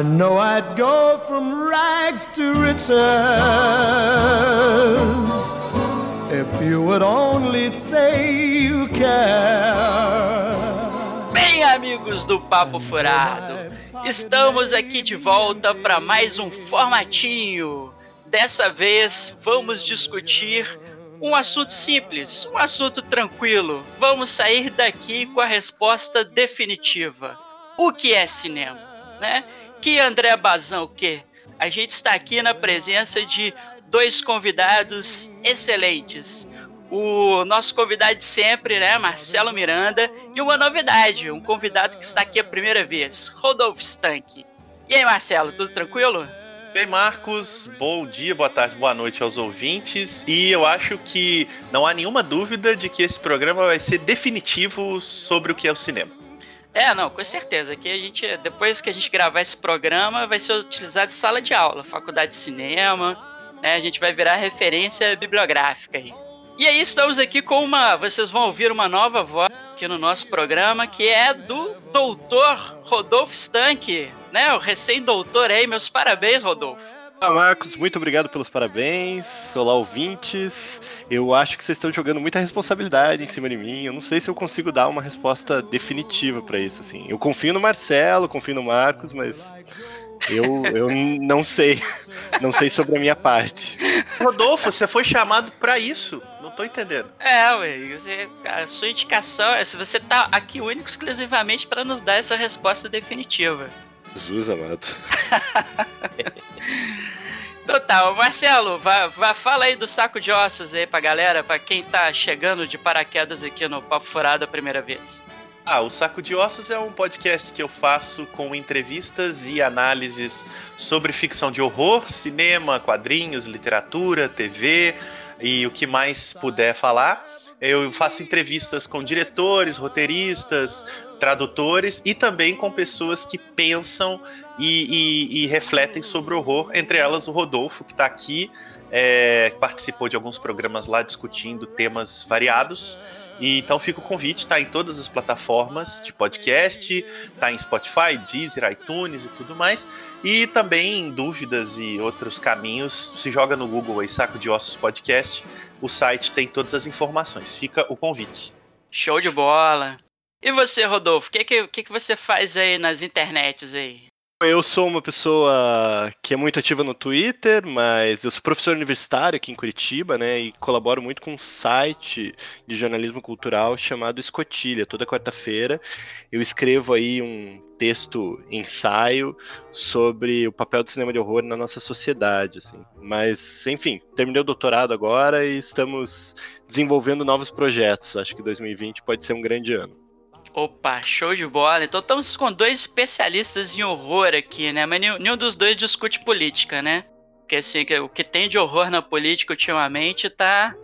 I know I'd go from rags to riches if you would only say you care. Bem, amigos do Papo Furado, estamos aqui de volta para mais um formatinho. Dessa vez vamos discutir um assunto simples, um assunto tranquilo. Vamos sair daqui com a resposta definitiva. O que é cinema? Né? Que André Bazão o quê? A gente está aqui na presença de dois convidados excelentes. O nosso convidado de sempre, né, Marcelo Miranda, e uma novidade, um convidado que está aqui a primeira vez, Rodolfo Stank. E aí, Marcelo, tudo tranquilo? Bem, Marcos, bom dia, boa tarde, boa noite aos ouvintes. E eu acho que não há nenhuma dúvida de que esse programa vai ser definitivo sobre o que é o cinema. É, não, com certeza. Que a gente, depois que a gente gravar esse programa, vai ser utilizado em sala de aula, faculdade de cinema, né? A gente vai virar referência bibliográfica aí. E aí estamos aqui com uma, vocês vão ouvir uma nova voz aqui no nosso programa, que é do doutor Rodolfo Stank, né? O recém-doutor aí. Meus parabéns, Rodolfo. Olá, Marcos, muito obrigado pelos parabéns. Olá, ouvintes. Eu acho que vocês estão jogando muita responsabilidade em cima de mim. Eu não sei se eu consigo dar uma resposta definitiva para isso, assim. Eu confio no Marcelo, confio no Marcos, mas eu, eu não sei. Não sei sobre a minha parte. Rodolfo, você foi chamado para isso. Não tô entendendo. É, ué, você, a sua indicação é se você tá aqui único exclusivamente para nos dar essa resposta definitiva. Jesus amado. então tá, Marcelo, vá, vá, fala aí do saco de ossos aí pra galera, pra quem tá chegando de paraquedas aqui no Papo Furado a primeira vez. Ah, o Saco de Ossos é um podcast que eu faço com entrevistas e análises sobre ficção de horror, cinema, quadrinhos, literatura, TV e o que mais puder falar. Eu faço entrevistas com diretores, roteiristas, tradutores e também com pessoas que pensam e, e, e refletem sobre o horror, entre elas o Rodolfo, que está aqui, é, participou de alguns programas lá discutindo temas variados. E então fica o convite, tá em todas as plataformas de podcast, tá em Spotify, Deezer, iTunes e tudo mais. E também em dúvidas e outros caminhos, se joga no Google aí Saco de Ossos Podcast, o site tem todas as informações. Fica o convite. Show de bola. E você, Rodolfo, o que, que, que, você faz aí nas internets aí? Eu sou uma pessoa que é muito ativa no Twitter, mas eu sou professor universitário aqui em Curitiba, né? E colaboro muito com um site de jornalismo cultural chamado Escotilha. Toda quarta-feira eu escrevo aí um texto, ensaio sobre o papel do cinema de horror na nossa sociedade, assim. Mas, enfim, terminei o doutorado agora e estamos desenvolvendo novos projetos. Acho que 2020 pode ser um grande ano. Opa, show de bola. Então estamos com dois especialistas em horror aqui, né? Mas nenhum, nenhum dos dois discute política, né? Porque assim, o que tem de horror na política ultimamente tá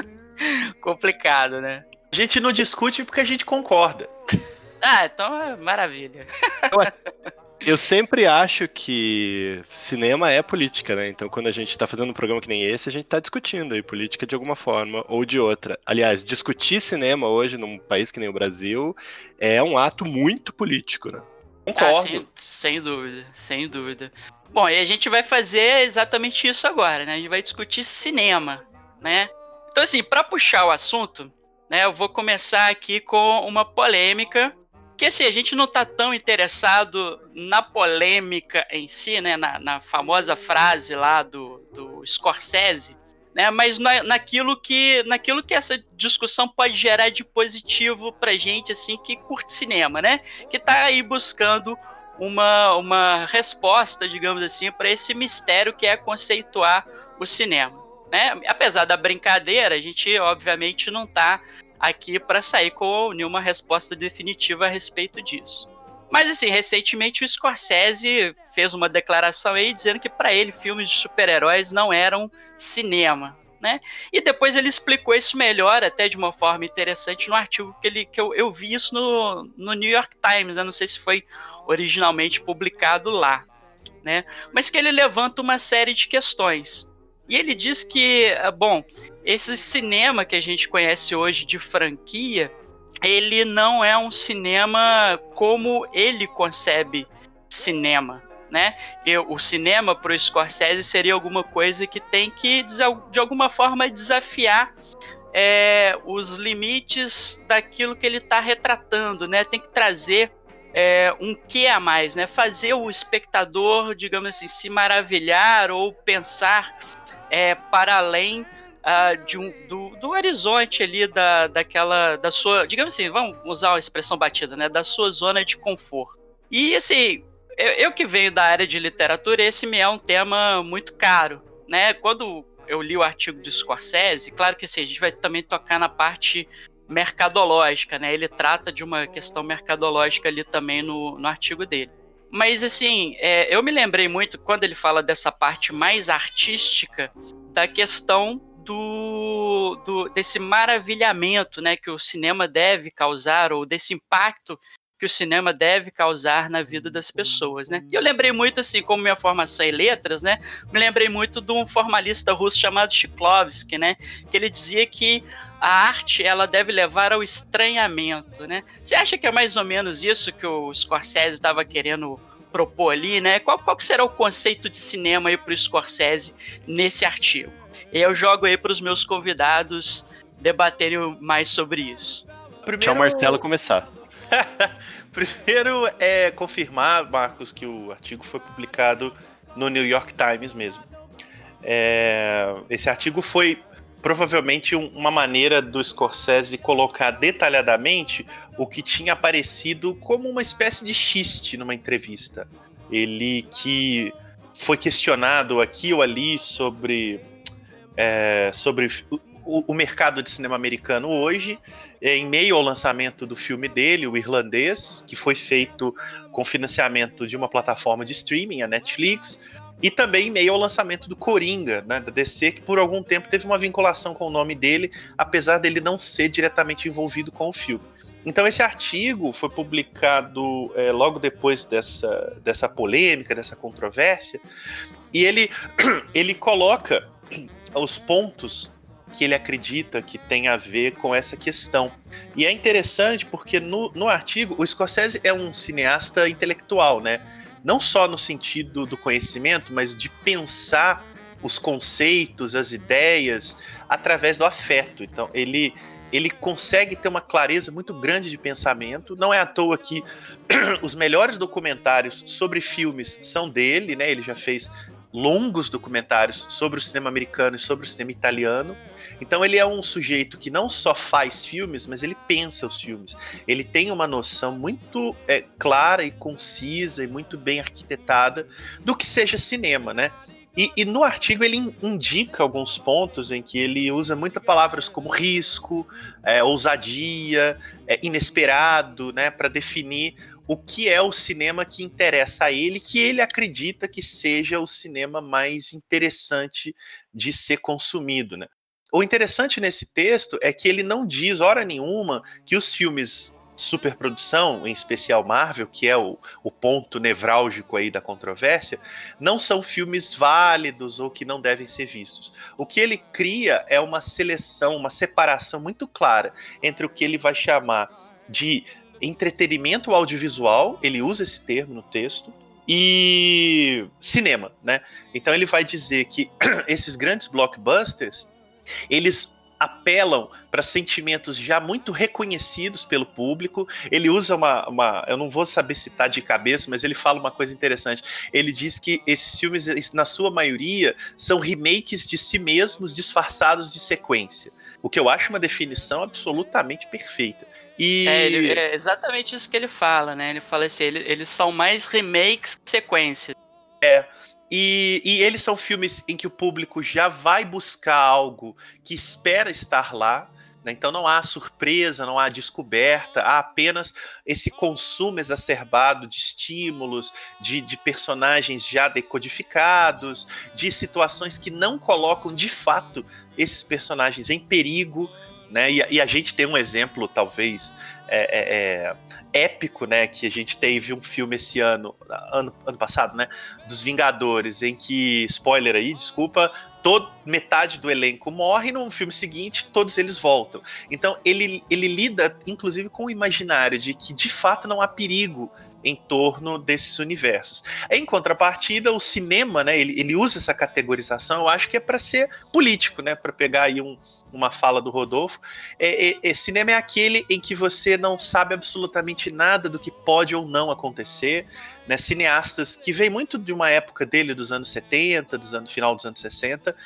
complicado, né? A gente não discute porque a gente concorda. Ah, então é maravilha. Eu sempre acho que cinema é política, né? Então, quando a gente tá fazendo um programa que nem esse, a gente tá discutindo aí política de alguma forma ou de outra. Aliás, discutir cinema hoje num país que nem o Brasil é um ato muito político, né? Concordo. Ah, sem, sem dúvida, sem dúvida. Bom, e a gente vai fazer exatamente isso agora, né? A gente vai discutir cinema, né? Então, assim, para puxar o assunto, né, eu vou começar aqui com uma polêmica que assim, a gente não tá tão interessado na polêmica em si, né? Na, na famosa frase lá do, do Scorsese, né? Mas na, naquilo, que, naquilo que essa discussão pode gerar de positivo pra gente, assim, que curte cinema, né? Que tá aí buscando uma, uma resposta, digamos assim, para esse mistério que é conceituar o cinema. Né? Apesar da brincadeira, a gente obviamente não tá aqui para sair com nenhuma resposta definitiva a respeito disso. Mas assim, recentemente o Scorsese fez uma declaração aí dizendo que para ele filmes de super-heróis não eram cinema, né? E depois ele explicou isso melhor, até de uma forma interessante, no artigo que, ele, que eu, eu vi isso no, no New York Times, não sei se foi originalmente publicado lá, né? Mas que ele levanta uma série de questões. E ele diz que, bom, esse cinema que a gente conhece hoje de franquia, ele não é um cinema como ele concebe cinema, né? E o cinema para o Scorsese seria alguma coisa que tem que, de alguma forma, desafiar é, os limites daquilo que ele está retratando, né? Tem que trazer é, um que a mais, né? Fazer o espectador, digamos assim, se maravilhar ou pensar é, para além uh, de um, do, do horizonte ali da, daquela, da sua, digamos assim, vamos usar uma expressão batida, né? Da sua zona de conforto. E assim, eu, eu que venho da área de literatura, esse me é um tema muito caro, né? Quando eu li o artigo do Scorsese, claro que assim, a gente vai também tocar na parte mercadológica, né? Ele trata de uma questão mercadológica ali também no, no artigo dele. Mas assim, é, eu me lembrei muito quando ele fala dessa parte mais artística da questão do, do, desse maravilhamento né, que o cinema deve causar, ou desse impacto que o cinema deve causar na vida das pessoas, né? E eu lembrei muito, assim, como minha formação em letras, né? Me lembrei muito de um formalista russo chamado Chiklovsky, né? Que ele dizia que a arte ela deve levar ao estranhamento, né? Você acha que é mais ou menos isso que o Scorsese estava querendo propor ali, né? Qual, qual será o conceito de cinema aí para o Scorsese nesse artigo? E eu jogo aí para os meus convidados debaterem mais sobre isso. Primeiro... Tchau, Marcelo, começar. Primeiro é confirmar, Marcos, que o artigo foi publicado no New York Times mesmo. É... Esse artigo foi provavelmente um, uma maneira do Scorsese colocar detalhadamente o que tinha aparecido como uma espécie de xiste numa entrevista. Ele que foi questionado aqui ou ali sobre, é, sobre o, o, mercado de cinema americano hoje, é, em meio ao lançamento do filme dele, o Irlandês, que foi feito com financiamento de uma plataforma de streaming, a Netflix, e também em meio ao lançamento do Coringa, né, da DC, que por algum tempo teve uma vinculação com o nome dele, apesar dele não ser diretamente envolvido com o filme. Então esse artigo foi publicado é, logo depois dessa, dessa polêmica, dessa controvérsia, e ele, ele coloca os pontos que ele acredita que tem a ver com essa questão. E é interessante porque no, no artigo, o Scorsese é um cineasta intelectual, né? Não só no sentido do conhecimento, mas de pensar os conceitos, as ideias através do afeto. Então, ele ele consegue ter uma clareza muito grande de pensamento. Não é à toa que os melhores documentários sobre filmes são dele, né? Ele já fez longos documentários sobre o cinema americano e sobre o cinema italiano. Então ele é um sujeito que não só faz filmes, mas ele pensa os filmes. Ele tem uma noção muito é, clara e concisa e muito bem arquitetada do que seja cinema, né? E, e, no artigo ele indica alguns pontos em que ele usa muitas palavras como risco, é, ousadia, é, inesperado, né, para definir o que é o cinema que interessa a ele, que ele acredita que seja o cinema mais interessante de ser consumido, né? O interessante nesse texto é que ele não diz hora nenhuma que os filmes superprodução, em especial Marvel, que é o, o ponto nevrálgico aí da controvérsia, não são filmes válidos ou que não devem ser vistos. O que ele cria é uma seleção, uma separação muito clara entre o que ele vai chamar de entretenimento audiovisual, ele usa esse termo no texto, e cinema, né? Então ele vai dizer que esses grandes blockbusters, eles apelam para sentimentos já muito reconhecidos pelo público. Ele usa uma, uma, Eu não vou saber citar de cabeça, mas ele fala uma coisa interessante. Ele diz que esses filmes, na sua maioria, são remakes de si mesmos disfarçados de sequência. O que eu acho uma definição absolutamente perfeita. E... É, ele, é exatamente isso que ele fala, né? Ele fala assim, ele, eles são mais remakes que sequências. É. E, e eles são filmes em que o público já vai buscar algo que espera estar lá, né? então não há surpresa, não há descoberta, há apenas esse consumo exacerbado de estímulos, de, de personagens já decodificados, de situações que não colocam de fato esses personagens em perigo, né? E, e, a gente tem um exemplo, talvez, é, é, é, épico, né? Que a gente teve um filme esse ano, ano, ano passado, né? Dos Vingadores, em que, spoiler aí, desculpa, todo, metade do elenco morre, no filme seguinte todos eles voltam. Então ele, ele lida, inclusive, com o imaginário de que de fato não há perigo em torno desses universos. Em contrapartida, o cinema, né, ele, ele usa essa categorização, eu acho que é para ser político, né, para pegar aí um, uma fala do Rodolfo. É, é, é, cinema é aquele em que você não sabe absolutamente nada do que pode ou não acontecer. Né? Cineastas que vem muito de uma época dele, dos anos 70, dos anos final dos anos 60,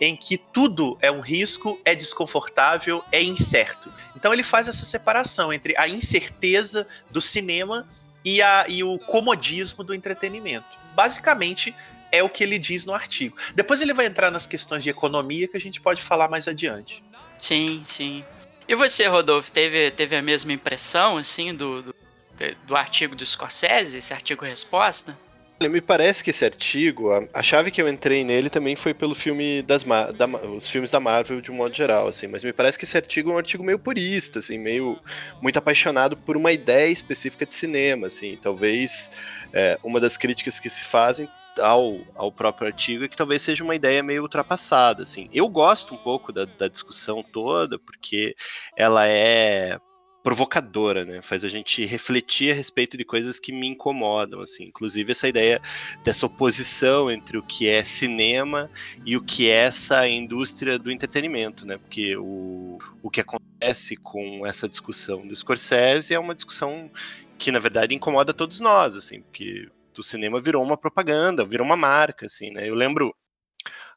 em que tudo é um risco, é desconfortável, é incerto. Então ele faz essa separação entre a incerteza do cinema e, a, e o comodismo do entretenimento. Basicamente, é o que ele diz no artigo. Depois ele vai entrar nas questões de economia que a gente pode falar mais adiante. Sim, sim. E você, Rodolfo, teve, teve a mesma impressão, assim, do, do, do artigo do Scorsese, esse artigo resposta? Me parece que esse artigo, a, a, chave que eu entrei nele também foi pelo filme das da, os filmes da Marvel de um modo geral, assim. Mas me parece que esse artigo é um artigo meio purista, assim, meio muito apaixonado por uma ideia específica de cinema, assim. Talvez é, uma das críticas que se fazem ao, ao próprio artigo é que talvez seja uma ideia meio ultrapassada, assim. Eu gosto um pouco da, da discussão toda, porque ela é provocadora, né? Faz a gente refletir a respeito de coisas que me incomodam, assim. Inclusive essa ideia dessa oposição entre o que é cinema e o que é essa indústria do entretenimento, né? Porque o, o que acontece com essa discussão do Scorsese é uma discussão que na verdade incomoda todos nós, assim, porque do cinema virou uma propaganda, virou uma marca, assim, né? Eu lembro,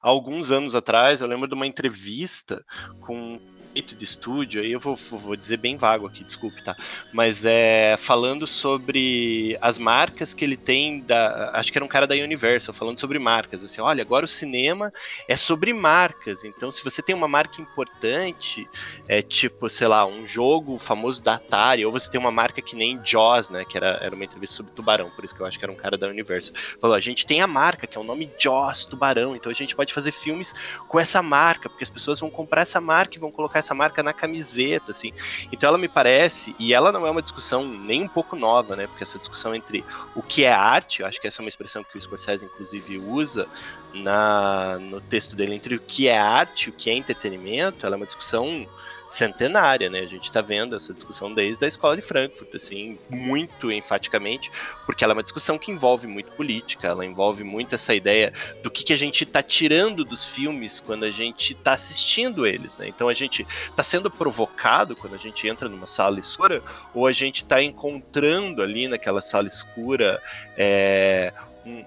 alguns anos atrás, eu lembro de uma entrevista com de estúdio, aí eu vou, vou dizer bem vago aqui, desculpe, tá? Mas é falando sobre as marcas que ele tem da. Acho que era um cara da Universal, falando sobre marcas. Assim, olha, agora o cinema é sobre marcas. Então, se você tem uma marca importante, é tipo, sei lá, um jogo famoso da Atari, ou você tem uma marca que nem Jaws, né? Que era, era uma entrevista sobre tubarão, por isso que eu acho que era um cara da Universal. Falou, a gente tem a marca, que é o nome Jaws, tubarão, então a gente pode fazer filmes com essa marca, porque as pessoas vão comprar essa marca e vão colocar essa marca na camiseta, assim. Então ela me parece, e ela não é uma discussão nem um pouco nova, né? Porque essa discussão entre o que é arte, eu acho que essa é uma expressão que o Scorsese, inclusive, usa na, no texto dele, entre o que é arte o que é entretenimento, ela é uma discussão centenária, né? A gente está vendo essa discussão desde a escola de Frankfurt, assim, muito enfaticamente, porque ela é uma discussão que envolve muito política, ela envolve muito essa ideia do que, que a gente está tirando dos filmes quando a gente está assistindo eles, né? Então a gente está sendo provocado quando a gente entra numa sala escura, ou a gente está encontrando ali naquela sala escura é,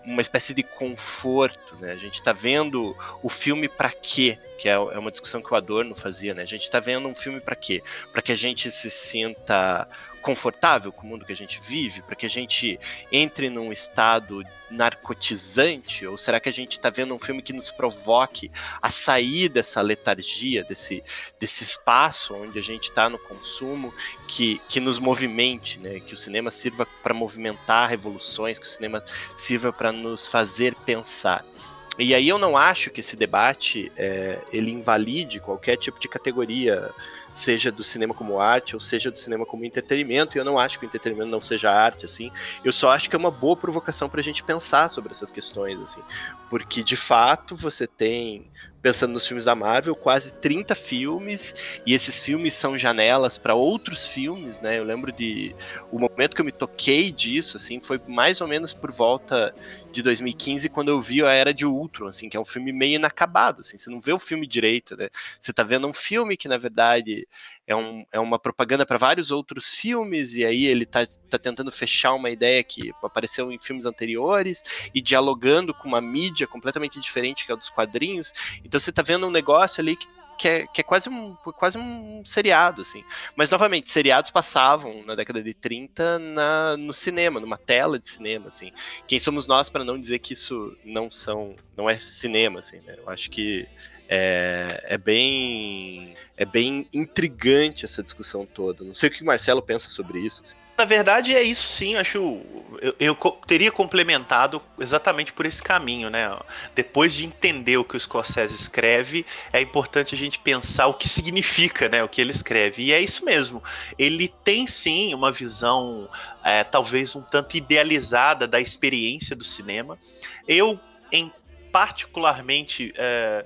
uma espécie de conforto, né? A gente está vendo o filme para quê? Que é, é, uma discussão que o Adorno fazia, né? A gente está vendo um filme para quê? Para que a gente se sinta confortável com o mundo que a gente vive? Para que a gente entre num estado narcotizante? Ou será que a gente está vendo um filme que nos provoque a sair dessa letargia, desse, desse espaço onde a gente está no consumo, que, que nos movimente, né? Que o cinema sirva para movimentar revoluções, que o cinema sirva para nos fazer pensar. E aí eu não acho que esse debate é, ele invalide qualquer tipo de categoria seja do cinema como arte ou seja do cinema como entretenimento. E eu não acho que o entretenimento não seja arte, assim. Eu só acho que é uma boa provocação para a gente pensar sobre essas questões, assim. Porque, de fato, você tem pensando nos filmes da Marvel, quase 30 filmes, e esses filmes são janelas para outros filmes, né? Eu lembro de o momento que eu me toquei disso, assim, foi mais ou menos por volta de 2015, quando eu vi a Era de Ultron, assim, que é um filme meio inacabado, assim, você não vê o filme direito, né? Você tá vendo um filme que, na verdade, é, um, é uma propaganda para vários outros filmes, e aí ele tá, tá tentando fechar uma ideia que apareceu em filmes anteriores, e dialogando com uma mídia completamente diferente que é a dos quadrinhos. Então você tá vendo um negócio ali que que é, que é, quase, um, quase um seriado, assim. Mas, novamente, seriados passavam na década de 30 na, no cinema, numa tela de cinema, assim. Quem somos nós para não dizer que isso não são, não é cinema, assim, né? Eu acho que é, é, bem é bem intrigante essa discussão toda. Não sei o que o Marcelo pensa sobre isso. Assim. Na verdade é isso sim, acho eu, eu, teria complementado exatamente por esse caminho, né? Depois de entender o que o Scorsese escreve, é importante a gente pensar o que significa, né, o que ele escreve. E é isso mesmo. Ele tem sim uma visão é, talvez um tanto idealizada da experiência do cinema. Eu em particularmente é,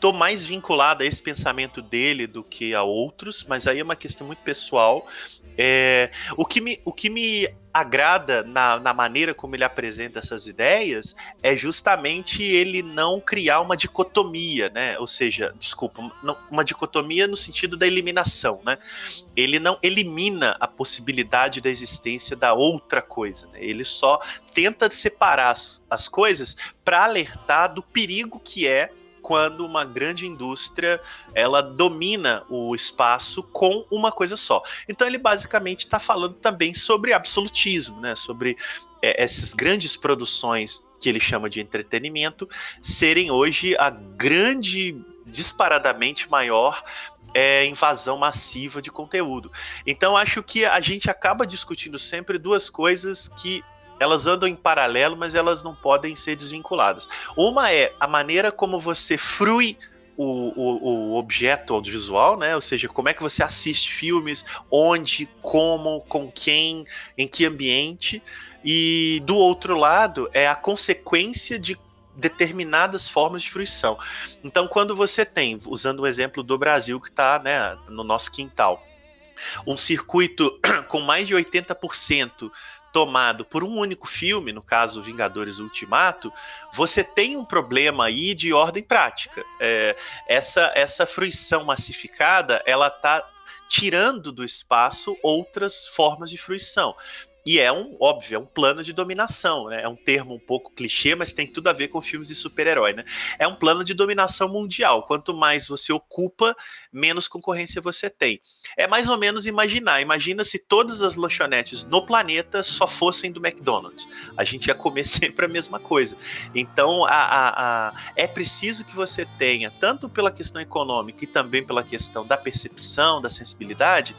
tô mais vinculado a esse pensamento dele do que a outros, mas aí é uma questão muito pessoal. É, o, que me, o que me agrada na, na maneira como ele apresenta essas ideias é justamente ele não criar uma dicotomia, né? Ou seja, desculpa, uma dicotomia no sentido da eliminação, né? Ele não elimina a possibilidade da existência da outra coisa, né? Ele só tenta separar as, as coisas para alertar do perigo que é quando uma grande indústria ela domina o espaço com uma coisa só. Então ele basicamente está falando também sobre absolutismo, né? Sobre é, essas grandes produções que ele chama de entretenimento serem hoje a grande disparadamente maior é, invasão massiva de conteúdo. Então acho que a gente acaba discutindo sempre duas coisas que elas andam em paralelo, mas elas não podem ser desvinculadas. Uma é a maneira como você frui o, o, o, objeto audiovisual, né? Ou seja, como é que você assiste filmes, onde, como, com quem, em que ambiente. E do outro lado é a consequência de determinadas formas de fruição. Então, quando você tem, usando o exemplo do Brasil que está né, no nosso quintal, um circuito com mais de 80% tomado por um único filme, no caso Vingadores Ultimato, você tem um problema aí de ordem prática. É, essa, essa fruição massificada, ela tá tirando do espaço outras formas de fruição. E é um, óbvio, é um plano de dominação, né? É um termo um pouco clichê, mas tem tudo a ver com filmes de super-herói, né? É um plano de dominação mundial. Quanto mais você ocupa, menos concorrência você tem. É mais ou menos imaginar. Imagina se todas as lanchonetes no planeta só fossem do McDonald's. A gente ia comer sempre a mesma coisa. Então, a, a, a, é preciso que você tenha, tanto pela questão econômica e também pela questão da percepção, da sensibilidade,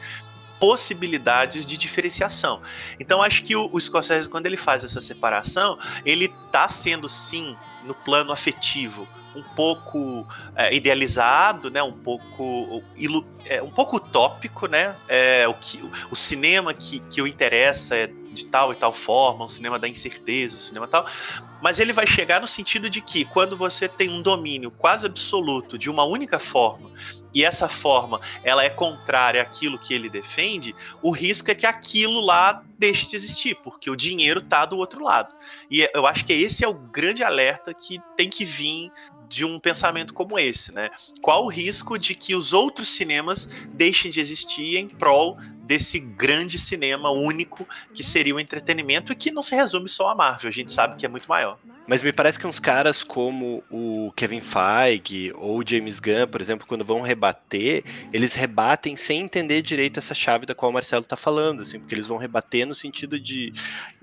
possibilidades de diferenciação. Então acho que o, o Scorsese, quando ele faz essa separação, ele está sendo sim, no plano afetivo, um pouco é, idealizado, né? Um pouco é, um pouco utópico, né? É, o que o cinema que, que o interessa é de tal e tal forma, um cinema da incerteza, um cinema tal. Mas ele vai chegar no sentido de que quando você tem um domínio quase absoluto de uma única forma e essa forma ela é contrária àquilo que ele defende, o risco é que aquilo lá deixe de existir, porque o dinheiro está do outro lado. E eu acho que esse é o grande alerta que tem que vir de um pensamento como esse, né? Qual o risco de que os outros cinemas deixem de existir em prol desse grande cinema único que seria o entretenimento e que não se resume só a Marvel, a gente sabe que é muito maior. Mas me parece que uns caras como o Kevin Feige ou o James Gunn, por exemplo, quando vão rebater, eles rebatem sem entender direito essa chave da qual o Marcelo está falando, assim, porque eles vão rebater no sentido de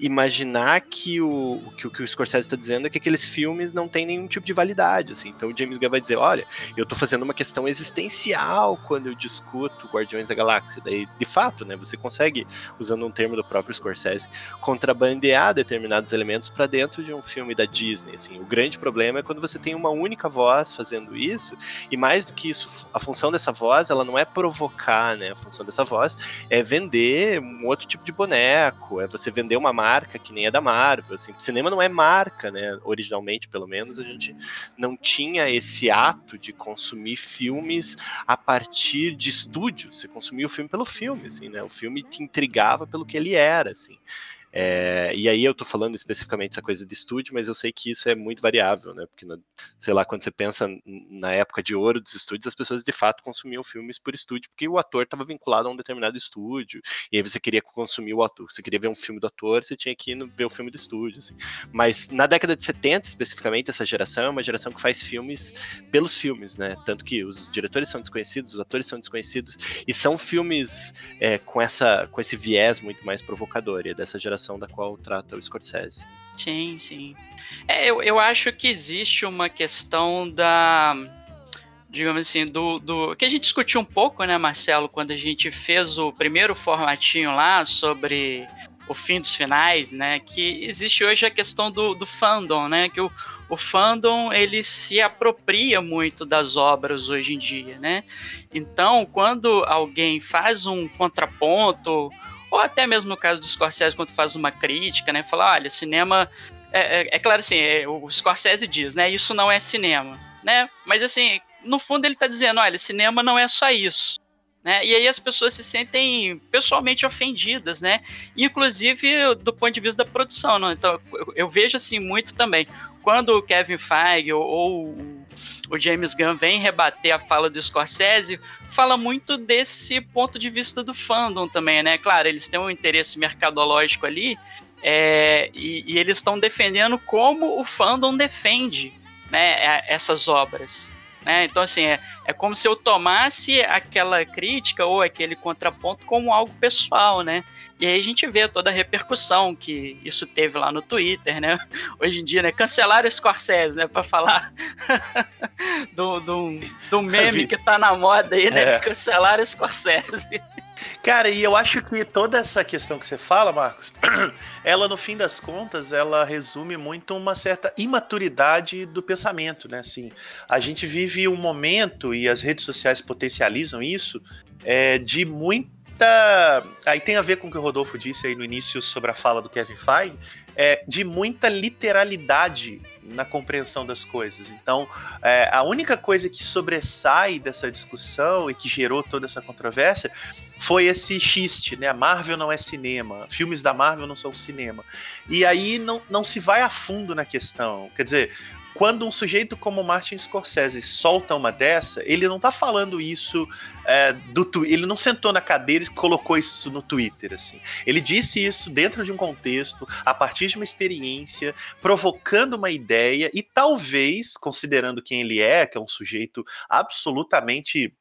imaginar que o que, o, que o Scorsese está dizendo é que aqueles filmes não têm nenhum tipo de validade, assim. Então o James Gunn vai dizer, olha, eu estou fazendo uma questão existencial quando eu discuto Guardiões da Galáxia. Daí, de fato, né, você consegue, usando um termo do próprio Scorsese, contrabandear determinados elementos para dentro de um filme da Disney. Assim. O grande problema é quando você tem uma única voz fazendo isso, e mais do que isso, a função dessa voz ela não é provocar, né? A função dessa voz é vender um outro tipo de boneco, é você vender uma marca que nem é da Marvel. Assim. O cinema não é marca, né? Originalmente, pelo menos, a gente não tinha esse ato de consumir filmes a partir de estúdio. Você consumia o filme pelo filme, assim, né? O filme te intrigava pelo que ele era, assim. É, e aí eu tô falando especificamente essa coisa de estúdio, mas eu sei que isso é muito variável, né? Porque, sei lá, quando você pensa na época de ouro dos estúdios, as pessoas de fato consumiam filmes por estúdio, porque o ator estava vinculado a um determinado estúdio, e aí você queria consumir o ator, você queria ver um filme do ator, você tinha que ir ver o filme do estúdio, assim. Mas na década de 70, especificamente, essa geração é uma geração que faz filmes pelos filmes, né? Tanto que os diretores são desconhecidos, os atores são desconhecidos, e são filmes é, com, essa, com esse viés muito mais provocador, e é dessa geração da qual trata o Scorsese. Sim, sim. É, eu, eu acho que existe uma questão da. Digamos assim, do, do. Que a gente discutiu um pouco, né, Marcelo, quando a gente fez o primeiro formatinho lá sobre o fim dos finais, né? Que existe hoje a questão do, do fandom, né? Que o, o fandom ele se apropria muito das obras hoje em dia, né? Então, quando alguém faz um contraponto ou até mesmo no caso do Scorsese, quando faz uma crítica, né? Fala, olha, cinema. É, é, é claro assim, é, o Scorsese diz, né? Isso não é cinema, né? Mas assim, no fundo ele está dizendo, olha, cinema não é só isso. Né? E aí as pessoas se sentem pessoalmente ofendidas, né? Inclusive do ponto de vista da produção, né? Então eu, eu vejo assim muito também. Quando o Kevin Feige ou, ou o James Gunn vem rebater a fala do Scorsese, fala muito desse ponto de vista do fandom também, né? Claro, eles têm um interesse mercadológico ali, é, e, e, eles estão defendendo como o fandom defende né, essas obras. Né? Então, assim, é, é como se eu tomasse aquela crítica ou aquele contraponto como algo pessoal, né? E aí a gente vê toda a repercussão que isso teve lá no Twitter, né? Hoje em dia, né? Cancelaram o Scorsese, né? Pra falar do, do, do meme que tá na moda aí, né? É. Cancelaram o Scorsese. Cara, e eu acho que toda essa questão que você fala, Marcos, ela no fim das contas, ela resume muito uma certa imaturidade do pensamento, né? Assim, a gente vive um momento e as redes sociais potencializam isso é, de muita. Aí tem a ver com o que o Rodolfo disse aí no início sobre a fala do Kevin Feige, é, de muita literalidade na compreensão das coisas. Então, é, a única coisa que sobressai dessa discussão e que gerou toda essa controvérsia foi esse xiste, né? A Marvel não é cinema, filmes da Marvel não são cinema. E aí não, não se vai a fundo na questão. Quer dizer, quando um sujeito como Martin Scorsese solta uma dessa, ele não tá falando isso é, do ele não sentou na cadeira e colocou isso no Twitter assim. Ele disse isso dentro de um contexto, a partir de uma experiência, provocando uma ideia e talvez, considerando quem ele é, que é um sujeito absolutamente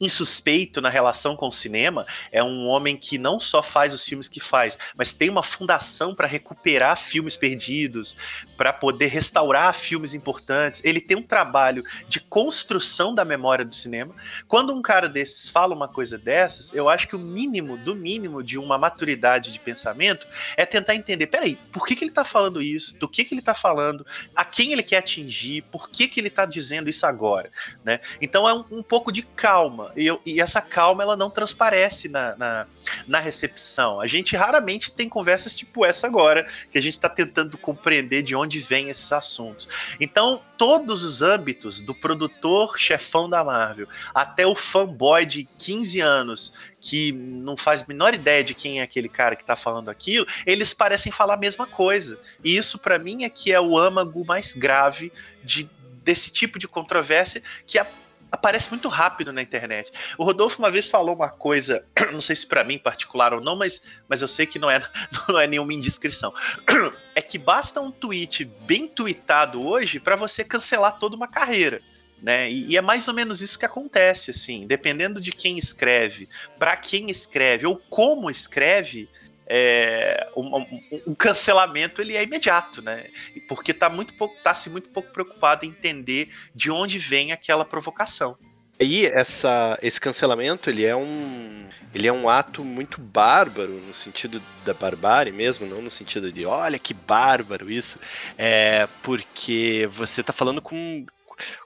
insuspeito na relação com o cinema, é um homem que não só faz os filmes que faz, mas tem uma fundação para recuperar filmes perdidos, para poder restaurar filmes importantes. Ele tem um trabalho de construção da memória do cinema. Quando um cara desses fala uma coisa dessas, eu acho que o mínimo do mínimo de uma maturidade de pensamento é tentar entender, peraí, por que, que ele está falando isso? Do que, que ele está falando? A quem ele quer atingir? Por que, que ele está dizendo isso agora? Né? Então é um, um pouco de calma calma. E, eu, e essa calma ela não transparece na, na, na, recepção. A gente raramente tem conversas tipo essa agora, que a gente está tentando compreender de onde vêm esses assuntos. Então, todos os âmbitos, do produtor chefão da Marvel até o fanboy de 15 anos que não faz a menor ideia de quem é aquele cara que está falando aquilo, eles parecem falar a mesma coisa. E isso, para mim, é que é o âmago mais grave de, desse tipo de controvérsia que a aparece muito rápido na internet. O Rodolfo uma vez falou uma coisa, não sei se para mim particular ou não, mas, mas eu sei que não é, não é nenhuma indiscrição. É que basta um tweet bem tweetado hoje para você cancelar toda uma carreira. Né? E, e, é mais ou menos isso que acontece, assim, dependendo de quem escreve, para quem escreve ou como escreve, é, um, um, cancelamento ele é imediato, né? Porque tá muito pouco, tá se muito pouco preocupado em entender de onde vem aquela provocação. Aí essa, esse cancelamento ele é um ele é um ato muito bárbaro no sentido da barbárie mesmo, não no sentido de olha que bárbaro isso, é porque você tá falando com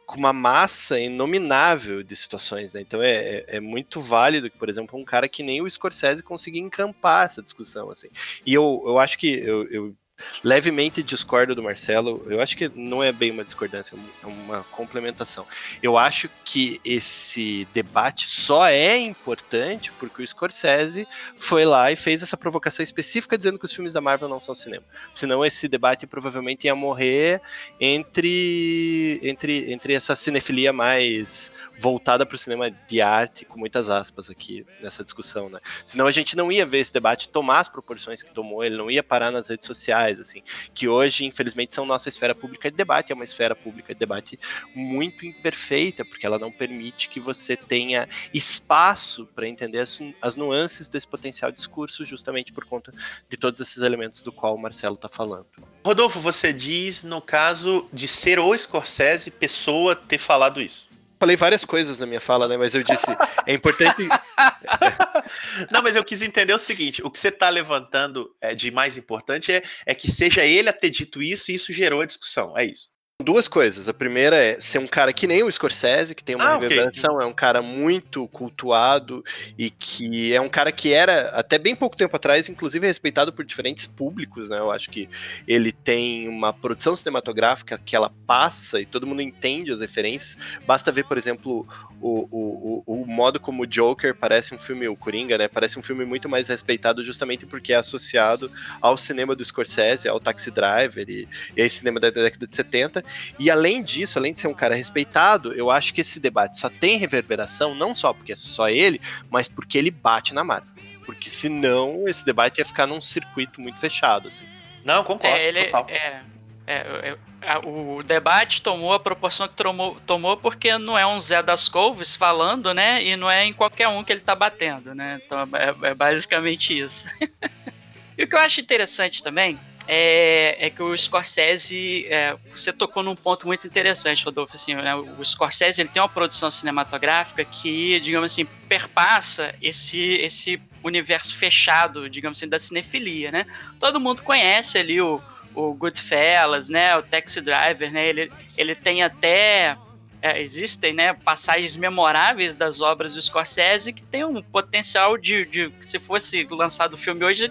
com uma massa inominável de situações, né? Então é, é, é, muito válido que, por exemplo, um cara que nem o Scorsese consiga encampar essa discussão, assim. E eu, eu acho que eu, eu levemente discordo do Marcelo. Eu acho que não é bem uma discordância, é uma complementação. Eu acho que esse debate só é importante porque o Scorsese foi lá e fez essa provocação específica dizendo que os filmes da Marvel não são cinema. Senão esse debate provavelmente ia morrer entre entre entre essa cinefilia mais voltada para o cinema de arte, com muitas aspas aqui nessa discussão, né? Senão a gente não ia ver esse debate tomar as proporções que tomou, ele não ia parar nas redes sociais, assim, que hoje, infelizmente, são nossa esfera pública de debate, é uma esfera pública de debate muito imperfeita, porque ela não permite que você tenha espaço para entender as, as nuances desse potencial discurso, justamente por conta de todos esses elementos do qual o Marcelo está falando. Rodolfo, você diz, no caso de ser o Scorsese pessoa ter falado isso falei várias coisas na minha fala, né? Mas eu disse, é importante. Não, mas eu quis entender o seguinte: o que você está levantando é, de mais importante é, é que seja ele a ter dito isso e isso gerou a discussão. É isso. Duas coisas. A primeira é ser um cara que nem o Scorsese, que tem uma Ah, ok. reverberação, é um cara muito cultuado e que é um cara que era, até bem pouco tempo atrás, inclusive respeitado por diferentes públicos, né? Eu acho que ele tem uma produção cinematográfica que ela passa e todo mundo entende as referências. Basta ver, por exemplo, o, o, o, o modo como o Joker parece um filme, o Coringa, né? Parece um filme muito mais respeitado justamente porque é associado ao cinema do Scorsese, ao Taxi Driver e, e esse cinema da década de 70. E além disso, além de ser um cara respeitado, eu acho que esse debate só tem reverberação, não só porque é só ele, mas porque ele bate na Marvel. Porque senão esse debate ia ficar num circuito muito fechado, assim. Não, concordo. É, ele, total. é, é, a- o debate tomou a proporção que tomou, tomou porque não é um Zé das Couves falando, né? E não é em qualquer um que ele tá batendo, né? Então é, é basicamente isso. e o que eu acho interessante também é, é que o Scorsese, é, você tocou num ponto muito interessante, Rodolfo, assim, né? O Scorsese ele tem uma produção cinematográfica que, digamos assim, perpassa esse, esse universo fechado, digamos assim, da cinefilia, né? Todo mundo conhece ali o, o Goodfellas, né? O Taxi Driver, né? Ele, ele tem até é, existem, né? Passagens memoráveis das obras do Scorsese que tem um potencial de, de se fosse lançado o filme hoje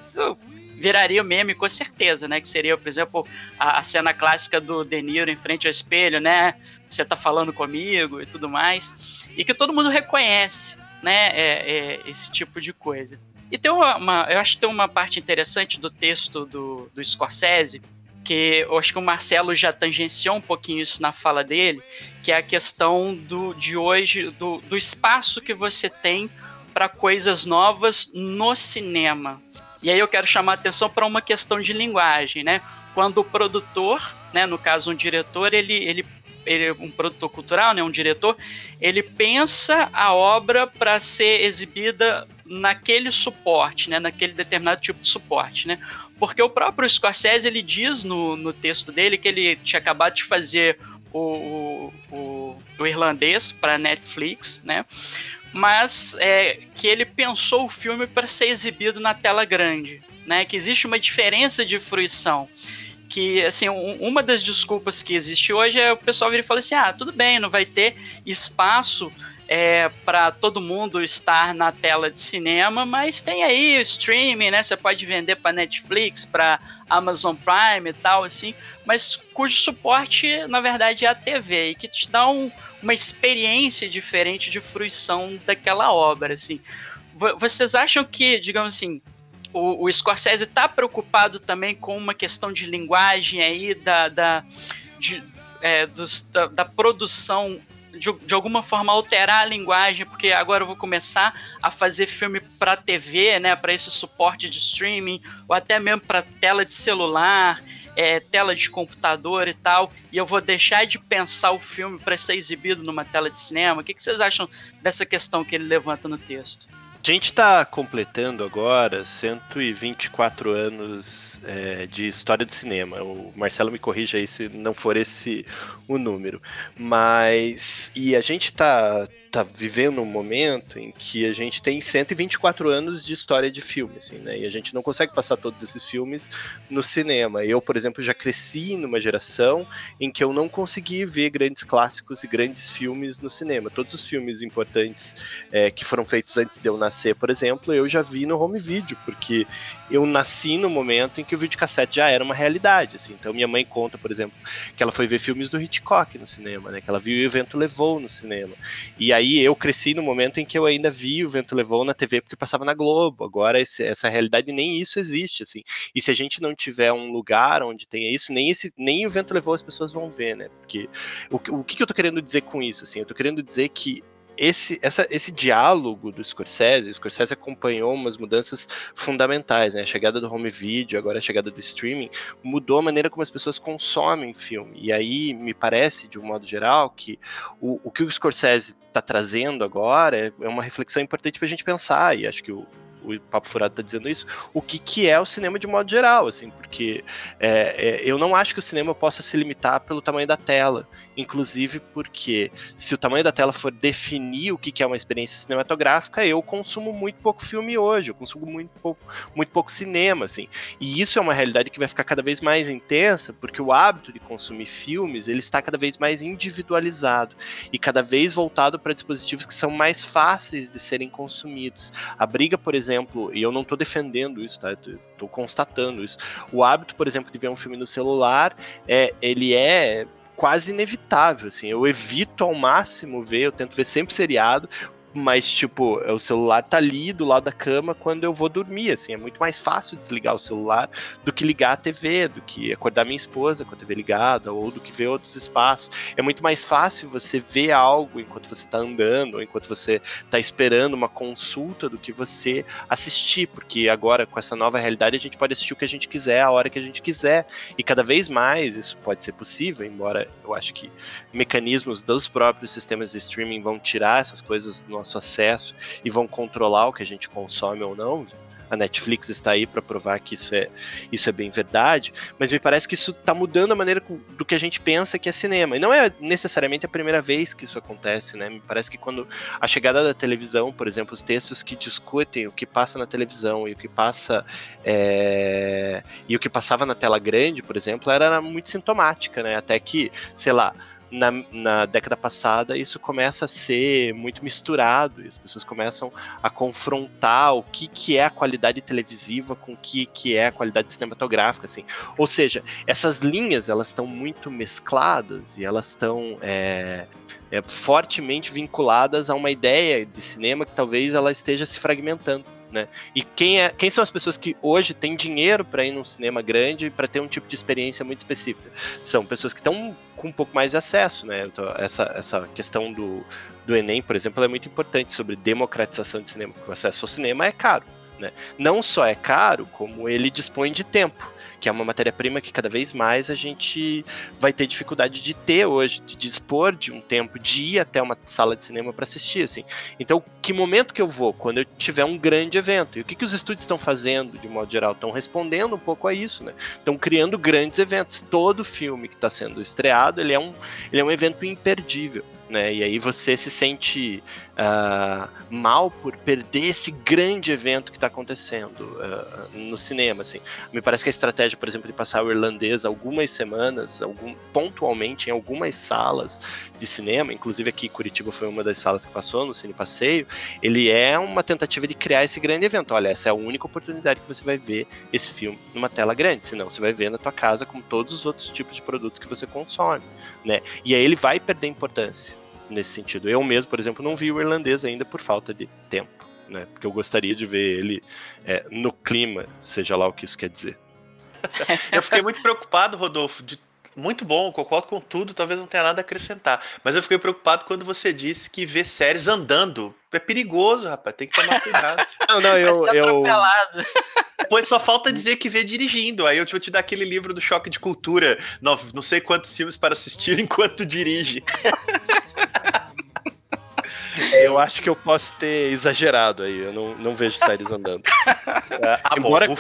viraria meme com certeza, né? Que seria, por exemplo, a, a cena clássica do De Niro em frente ao espelho, né? Você tá falando comigo e tudo mais, e que todo mundo reconhece, né? É, é, esse tipo de coisa. E tem uma, uma, eu acho que tem uma parte interessante do texto do, do Scorsese que eu acho que o Marcelo já tangenciou um pouquinho isso na fala dele, que é a questão do, de hoje, do, do espaço que você tem para coisas novas no cinema. E aí eu quero chamar a atenção para uma questão de linguagem, né? Quando o produtor, né, no caso um diretor, ele, ele, ele um produtor cultural, né, um diretor, ele pensa a obra para ser exibida naquele suporte, né, naquele determinado tipo de suporte, né? Porque o próprio Scorsese ele diz no, no texto dele que ele tinha acabado de fazer o, o, o, irlandês para Netflix, né? Mas é, que ele pensou o filme para ser exibido na tela grande, né? Que existe uma diferença de fruição que assim um, uma das desculpas que existe hoje é o pessoal vir e falar assim ah tudo bem não vai ter espaço é, para todo mundo estar na tela de cinema, mas tem aí o streaming, né? Você pode vender para Netflix, para Amazon Prime e tal, assim, mas cujo suporte, na verdade, é a TV e que te dá um, uma experiência diferente de fruição daquela obra, assim. Vocês acham que, digamos assim, o, o Scorsese está preocupado também com uma questão de linguagem aí da, da, de, é, dos, da, da produção de, de, alguma forma alterar a linguagem, porque agora eu vou começar a fazer filme para TV, né, para esse suporte de streaming, ou até mesmo para tela de celular, é, tela de computador e tal, e eu vou deixar de pensar o filme para ser exibido numa tela de cinema. O que, que vocês acham dessa questão que ele levanta no texto? A gente está completando agora 124 anos é, de história do cinema. O Marcelo me corrija aí se não for esse o número. Mas. E a gente está tá vivendo um momento em que a gente tem 124 anos de história de filme, assim, né? E a gente não consegue passar todos esses filmes no cinema. Eu, por exemplo, já cresci numa geração em que eu não consegui ver grandes clássicos e grandes filmes no cinema. Todos os filmes importantes é, que foram feitos antes de eu nascer, por exemplo, eu já vi no home video, porque eu nasci no momento em que o videocassete já era uma realidade, assim. Então minha mãe conta, por exemplo, que ela foi ver filmes do Hitchcock no cinema, né? Que ela viu e o Vento Levou no cinema. E aí eu cresci no momento em que eu ainda vi o Vento Levou na TV porque passava na Globo. Agora esse, essa realidade nem isso existe, assim. E se a gente não tiver um lugar onde tenha isso, nem esse nem o Vento Levou as pessoas vão ver, né? Porque o, o que, que eu tô querendo dizer com isso, assim? Eu tô querendo dizer que esse, essa, esse diálogo do Scorsese, o Scorsese acompanhou umas mudanças fundamentais, né? A chegada do home video, agora a chegada do streaming, mudou a maneira como as pessoas consomem filme. E aí me parece, de um modo geral, que o, o que o Scorsese está trazendo agora é uma reflexão importante para a gente pensar, e acho que o, o Papo Furado está dizendo isso, o que, que é o cinema de modo geral, assim, porque é, é, eu não acho que o cinema possa se limitar pelo tamanho da tela. Inclusive porque se o tamanho da tela for definir o que é uma experiência cinematográfica, eu consumo muito pouco filme hoje, eu consumo muito pouco, muito pouco cinema, assim. E isso é uma realidade que vai ficar cada vez mais intensa, porque o hábito de consumir filmes, ele está cada vez mais individualizado e cada vez voltado para dispositivos que são mais fáceis de serem consumidos. A briga, por exemplo, e eu não estou defendendo isso, tá? Estou constatando isso. O hábito, por exemplo, de ver um filme no celular, é, ele é quase inevitável, assim. Eu evito ao máximo ver, eu tento ver sempre seriado, mas, tipo, o celular tá ali do lado da cama quando eu vou dormir, assim, é muito mais fácil desligar o celular do que ligar a TV, do que acordar minha esposa com a TV ligada, ou do que ver outros espaços. É muito mais fácil você ver algo enquanto você tá andando, ou enquanto você tá esperando uma consulta, do que você assistir, porque agora, com essa nova realidade, a gente pode assistir o que a gente quiser, a hora que a gente quiser, e cada vez mais isso pode ser possível, embora eu acho que mecanismos dos próprios sistemas de streaming vão tirar essas coisas do nosso nosso acesso e vão controlar o que a gente consome ou não. A Netflix está aí para provar que isso é, isso é bem verdade, mas me parece que isso está mudando a maneira do que a gente pensa que é cinema. E não é necessariamente a primeira vez que isso acontece, né? Me parece que quando a chegada da televisão, por exemplo, os textos que discutem o que passa na televisão e o que passa é... e o que passava na tela grande, por exemplo, era muito sintomática, né? Até que, sei lá, na, na, década passada isso começa a ser muito misturado e as pessoas começam a confrontar o que, que é a qualidade televisiva com o que, que é a qualidade cinematográfica, assim. Ou seja, essas linhas elas estão muito mescladas e elas estão é, é, fortemente vinculadas a uma ideia de cinema que talvez ela esteja se fragmentando. Né? E quem, é, quem são as pessoas que hoje têm dinheiro para ir num cinema grande para ter um tipo de experiência muito específica? São pessoas que estão com um pouco mais de acesso, né? Então, essa, essa questão do, do Enem, por exemplo, é muito importante sobre democratização de cinema, porque o acesso ao cinema é caro. Né? Não só é caro, como ele dispõe de tempo que é uma matéria-prima que cada vez mais a gente vai ter dificuldade de ter hoje, de dispor de um tempo de ir até uma sala de cinema para assistir, assim. Então, que momento que eu vou? Quando eu tiver um grande evento. E o que, que os estúdios estão fazendo, de modo geral? Estão respondendo um pouco a isso, né? Estão criando grandes eventos. Todo filme que está sendo estreado, ele é um, ele é um evento imperdível né? E aí você se sente uh, mal por perder esse grande evento que está acontecendo uh, no cinema, assim. Me parece que a estratégia, por exemplo, de passar o irlandês algumas semanas, algum, pontualmente em algumas salas de cinema, inclusive aqui Curitiba foi uma das salas que passou no Cine Passeio, ele é uma tentativa de criar esse grande evento. Olha, essa é a única oportunidade que você vai ver esse filme numa tela grande, senão você vai ver na tua casa como todos os outros tipos de produtos que você consome, né? E aí ele vai perder importância nesse sentido. Eu mesmo, por exemplo, não vi o irlandês ainda por falta de tempo, né? Porque eu gostaria de ver ele é, no clima, seja lá o que isso quer dizer. eu fiquei muito preocupado, Rodolfo, de muito bom, concordo com tudo, talvez não tenha nada a acrescentar. Mas eu fiquei preocupado quando você disse que ver séries andando é perigoso, rapaz, tem que tomar cuidado. não, não, eu. eu... Pois só falta dizer que vê dirigindo. Aí eu vou te dar aquele livro do choque de cultura, não, não sei quantos filmes para assistir enquanto dirige. Eu acho que eu posso ter exagerado aí, eu não, não vejo séries andando. É, ah, Embora. Bom,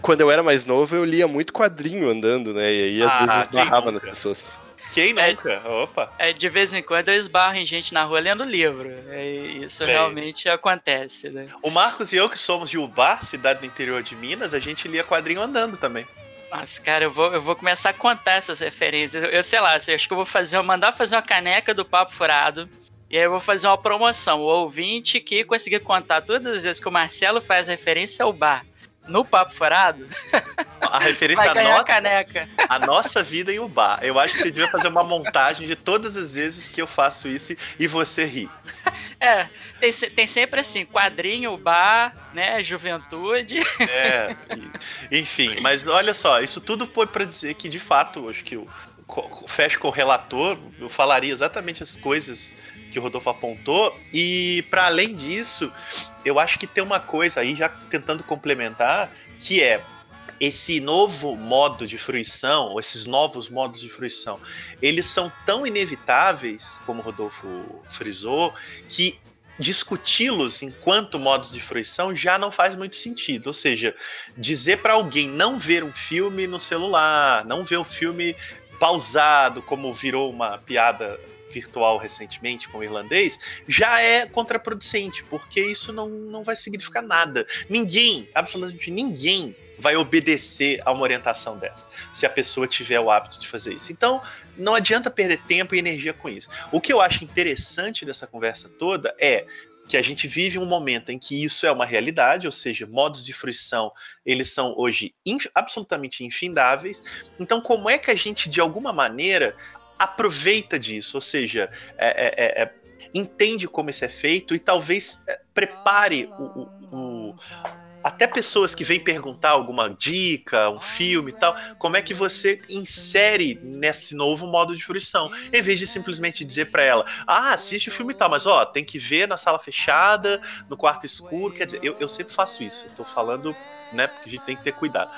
quando eu era mais novo, eu lia muito quadrinho andando, né? E aí às ah, vezes esbarrava nas pessoas. Quem é, nunca? É, Opa! É, de vez em quando eu esbarro em gente na rua lendo livro. É, isso Bem. realmente acontece, né? O Marcos e eu, que somos de Ubá, cidade do interior de Minas, a gente lia quadrinho andando também. Nossa, cara, eu vou, eu vou começar a contar essas referências. Eu, eu sei lá, acho que eu vou fazer, eu mandar fazer uma caneca do Papo Furado. E aí eu vou fazer uma promoção. O ouvinte que conseguir contar todas as vezes que o Marcelo faz referência ao bar no Papo Furado, a referência vai ganhar a, caneca. a nossa vida em Ubar. Eu acho que você devia fazer uma montagem de todas as vezes que eu faço isso e você ri. É, tem, tem sempre assim, quadrinho, bar, né, juventude. É, enfim, mas olha só, isso tudo foi para dizer que de fato, acho que o fecho com o relator, eu falaria exatamente as coisas que o Rodolfo apontou. E para além disso, eu acho que tem uma coisa aí, já tentando complementar, que é esse novo modo de fruição, ou esses novos modos de fruição, eles são tão inevitáveis, como o Rodolfo frisou, que discuti-los enquanto modos de fruição já não faz muito sentido. Ou seja, dizer para alguém não ver um filme no celular, não ver um filme pausado, como virou uma piada virtual recentemente com o irlandês, já é contraproducente, porque isso não, não vai significar nada. Ninguém, absolutamente ninguém, vai obedecer a uma orientação dessa, se a pessoa tiver o hábito de fazer isso. Então, não adianta perder tempo e energia com isso. O que eu acho interessante dessa conversa toda é que a gente vive um momento em que isso é uma realidade, ou seja, modos de fruição, eles são hoje absolutamente infindáveis. Então, como é que a gente, de alguma maneira, aproveita disso? Ou seja, é, é, é, é entende como isso é feito e talvez é, prepare o, o, o até pessoas que vêm perguntar alguma dica, um filme e tal, como é que você insere nesse novo modo de fruição, em vez de simplesmente dizer para ela, ah, assiste o filme e tal, mas ó, tem que ver na sala fechada, no quarto escuro, quer dizer, eu, eu sempre faço isso, eu tô falando, né, porque a gente tem que ter cuidado.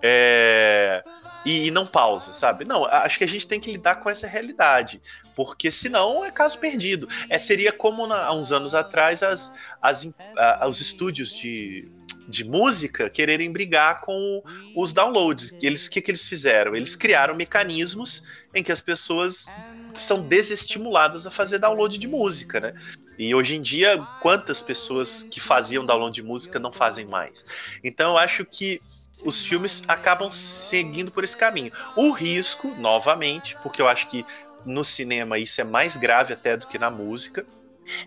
É e, não pausa, sabe? Não, acho que a gente tem que lidar com essa realidade, porque senão é caso perdido. É, seria como na, há uns anos atrás as, as, a, os estúdios de de música quererem brigar com os downloads. Eles, o que, que eles fizeram? Eles criaram mecanismos em que as pessoas são desestimuladas a fazer download de música, né? E hoje em dia, quantas pessoas que faziam download de música não fazem mais? Então, eu acho que os filmes acabam seguindo por esse caminho. O risco, novamente, porque eu acho que no cinema isso é mais grave até do que na música,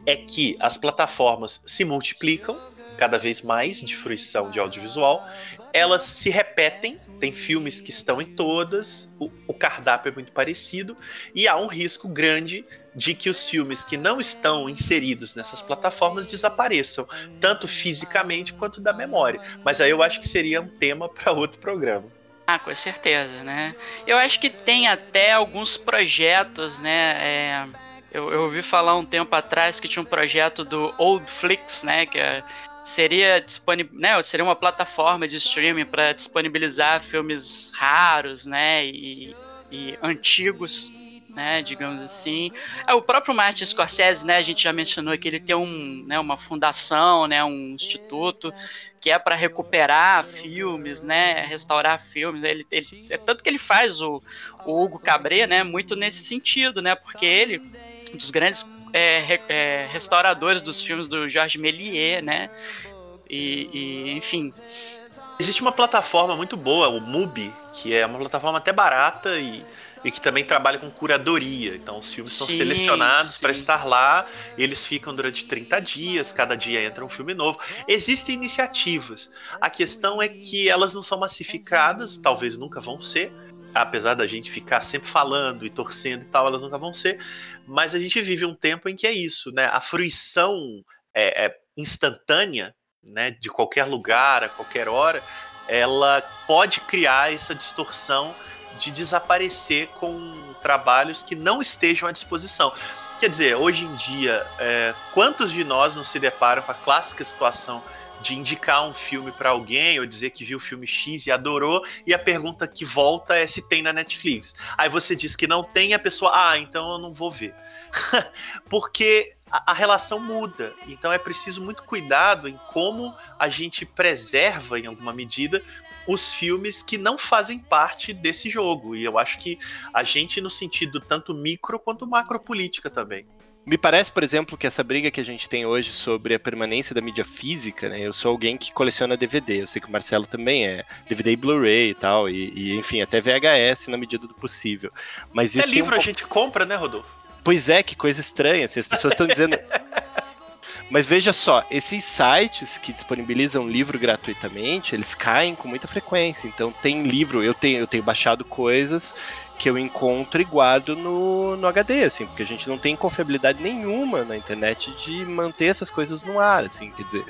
é que as plataformas se multiplicam cada vez mais de fruição de audiovisual, elas se repetem, tem filmes que estão em todas, o, o, cardápio é muito parecido, e há um risco grande de que os filmes que não estão inseridos nessas plataformas desapareçam, tanto fisicamente quanto da memória. Mas aí eu acho que seria um tema para outro programa. Ah, com certeza, né? Eu acho que tem até alguns projetos, né? É, eu, eu, ouvi falar um tempo atrás que tinha um projeto do Old Flix, né? Que é seria disponível, né, seria uma plataforma de streaming para disponibilizar filmes raros, né, e, e antigos, né, digamos assim. É, o próprio Martin Scorsese, né, a gente já mencionou que ele tem um, né, uma fundação, né, um instituto que é para recuperar filmes, né, restaurar filmes. Ele, ele, é tanto que ele faz o, o Hugo Cabré, né, muito nesse sentido, né, porque ele dos grandes é, é, restauradores dos filmes do Georges Méliès, né? E, e, enfim. Existe uma plataforma muito boa, o MUBI, que é uma plataforma até barata e, e que também trabalha com curadoria. Então os filmes sim, são selecionados para estar lá, eles ficam durante 30 dias, cada dia entra um filme novo. Existem iniciativas. A questão é que elas não são massificadas, talvez nunca vão ser apesar da gente ficar sempre falando e torcendo e tal, elas nunca vão ser, mas a gente vive um tempo em que é isso, né? A fruição é, é instantânea, né? De qualquer lugar, a qualquer hora, ela pode criar essa distorção de desaparecer com trabalhos que não estejam à disposição. Quer dizer, hoje em dia, é, quantos de nós não se deparam com a clássica situação de indicar um filme para alguém ou dizer que viu o filme X e adorou, e a pergunta que volta é se tem na Netflix. Aí você diz que não tem, a pessoa, ah, então eu não vou ver. Porque a, a, relação muda. Então é preciso muito cuidado em como a gente preserva, em alguma medida, os filmes que não fazem parte desse jogo. E eu acho que a gente, no sentido tanto micro quanto macro política também. Me parece, por exemplo, que essa briga que a gente tem hoje sobre a permanência da mídia física, né? Eu sou alguém que coleciona DVD, eu sei que o Marcelo também é, DVD e Blu-ray e tal, e, e, enfim, até VHS na medida do possível. Mas é livro um... a gente compra, né, Rodolfo? Pois é, que coisa estranha, assim, as pessoas estão dizendo... Mas veja só, esses sites que disponibilizam livro gratuitamente, eles caem com muita frequência. Então tem livro, eu tenho, eu tenho baixado coisas que eu encontro guardo no, no HD, assim, porque a gente não tem confiabilidade nenhuma na internet de manter essas coisas no ar, assim, quer dizer,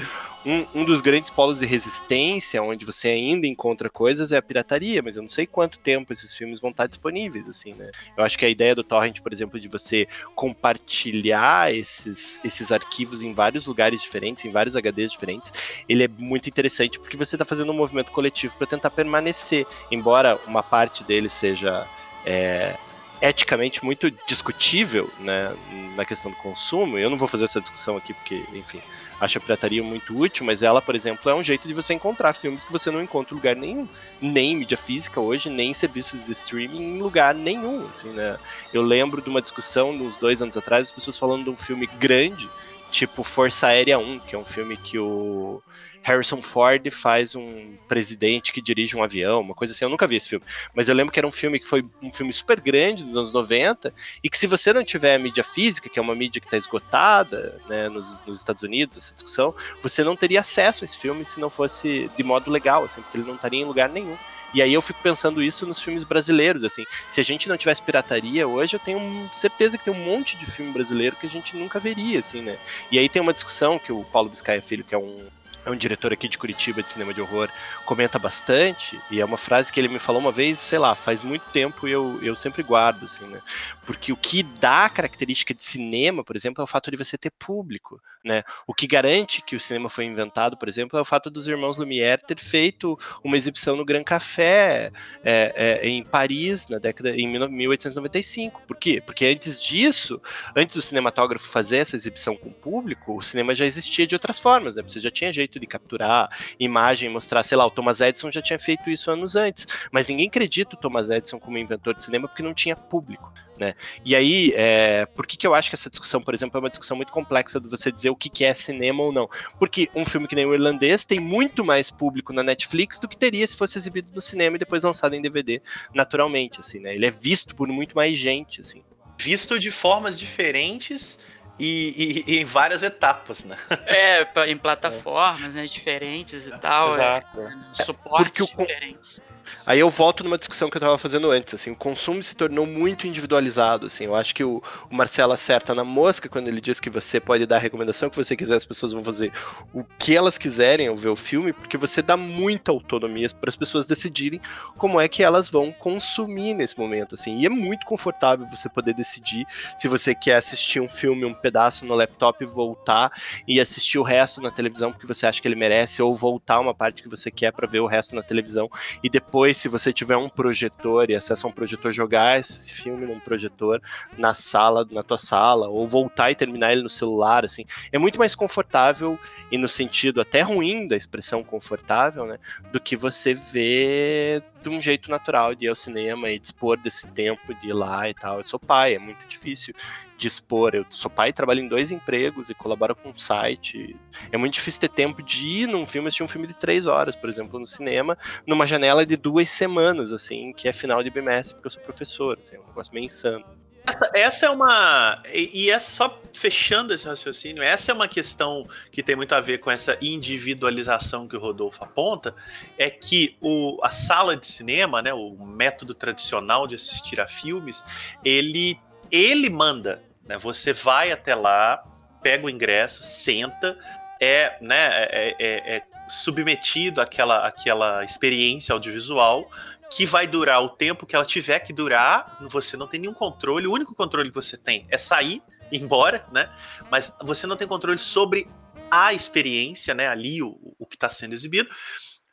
um, um dos grandes polos de resistência, onde você ainda encontra coisas, é a pirataria, mas eu não sei quanto tempo esses filmes vão estar disponíveis, assim, né? Eu acho que a ideia do torrent, por exemplo, de você compartilhar esses, esses arquivos em vários lugares diferentes, em vários HDs diferentes, ele é muito interessante porque você está fazendo um movimento coletivo para tentar permanecer, embora uma parte dele seja é, eticamente muito discutível, né, na questão do consumo. Eu não vou fazer essa discussão aqui porque, enfim, acho a pirataria muito útil, mas ela, por exemplo, é um jeito de você encontrar filmes que você não encontra em lugar nenhum, nem em mídia física hoje, nem em serviços de streaming, em lugar nenhum, assim, né? Eu lembro de uma discussão nos dois anos atrás, as pessoas falando de um filme grande, tipo Força Aérea 1, que é um filme que o Harrison Ford faz um presidente que dirige um avião, uma coisa assim. Eu nunca vi esse filme, mas eu lembro que era um filme que foi um filme super grande dos anos 90 e que se você não tiver a mídia física, que é uma mídia que está esgotada né, nos, nos, Estados Unidos, essa discussão, você não teria acesso a esse filme se não fosse de modo legal, assim, porque ele não estaria em lugar nenhum. E aí eu fico pensando isso nos filmes brasileiros, assim. Se a gente não tivesse pirataria hoje, eu tenho certeza que tem um monte de filme brasileiro que a gente nunca veria, assim, né? E aí tem uma discussão que o Paulo Biscaia Filho, que é um é um diretor aqui de Curitiba de cinema de horror, comenta bastante, e é uma frase que ele me falou uma vez, sei lá, faz muito tempo e eu, eu sempre guardo, assim, né? Porque o que dá característica de cinema, por exemplo, é o fato de você ter público, né? O que garante que o cinema foi inventado, por exemplo, é o fato dos irmãos Lumière ter feito uma exibição no Grand Café é, é, em Paris, na década em 1895. Por quê? Porque antes disso, antes do cinematógrafo fazer essa exibição com o público, o cinema já existia de outras formas, né? Você já tinha jeito jeito de capturar imagem, mostrar, sei lá, o Thomas Edison já tinha feito isso anos antes, mas ninguém acredita o Thomas Edison como inventor de cinema porque não tinha público. Né? E aí, é, por que, que eu acho que essa discussão, por exemplo, é uma discussão muito complexa de você dizer o que, que é cinema ou não? Porque um filme que nem o Irlandês tem muito mais público na Netflix do que teria se fosse exibido no cinema e depois lançado em DVD, naturalmente, assim, né? Ele é visto por muito mais gente, assim. Visto de formas diferentes e, e, e, em várias etapas, né? É, em plataformas né, diferentes e tal. Exato. É, suportes diferentes. Aí eu volto numa discussão que eu estava fazendo antes, assim, o consumo se tornou muito individualizado, assim, eu acho que o, o, Marcelo acerta na mosca quando ele diz que você pode dar a recomendação que você quiser, as pessoas vão fazer o que elas quiserem ao ver o filme, porque você dá muita autonomia para as pessoas decidirem como é que elas vão consumir nesse momento, assim, e é muito confortável você poder decidir se você quer assistir um filme, um pedaço no laptop, voltar e assistir o resto na televisão porque você acha que ele merece, ou voltar uma parte que você quer para ver o resto na televisão e depois depois, se você tiver um projetor e acessar um projetor, jogar esse filme num projetor na sala, na tua sala, ou voltar e terminar ele no celular, assim, é muito mais confortável e no sentido até ruim da expressão confortável, né, do que você ver de um jeito natural de ir ao cinema e dispor desse tempo de ir lá e tal. Eu sou pai, é muito difícil dispor. Eu sou pai, trabalho em dois empregos e colaboro com um site. É muito difícil ter tempo de ir num filme, assistir um filme de três horas, por exemplo, no cinema, numa janela de duas semanas, assim, que é final de bimestre, porque eu sou professor, assim, é um negócio meio insano. Essa, essa, é uma. E, e é só fechando esse raciocínio, essa é uma questão que tem muito a ver com essa individualização que o Rodolfo aponta, é que o, a sala de cinema, né, o método tradicional de assistir a filmes, ele, ele manda né? Você vai até lá, pega o ingresso, senta, é, né, é, é, é submetido àquela, àquela experiência audiovisual que vai durar o tempo que ela tiver que durar. Você não tem nenhum controle. O único controle que você tem é sair, ir embora, né? Mas você não tem controle sobre a experiência, né? Ali o, o que está sendo exibido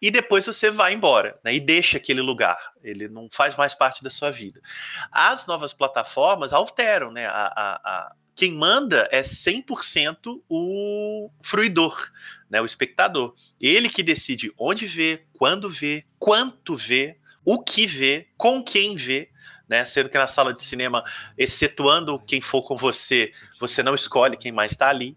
e depois você vai embora, né? E deixa aquele lugar. Ele não faz mais parte da sua vida. As novas plataformas alteram, né? A, a, a quem manda é 100% o fruidor, né? O espectador. Ele que decide onde vê, quando vê, quanto vê, o que vê, com quem vê. Né? Sendo que na sala de cinema, excetuando quem for com você, você não escolhe quem mais está ali.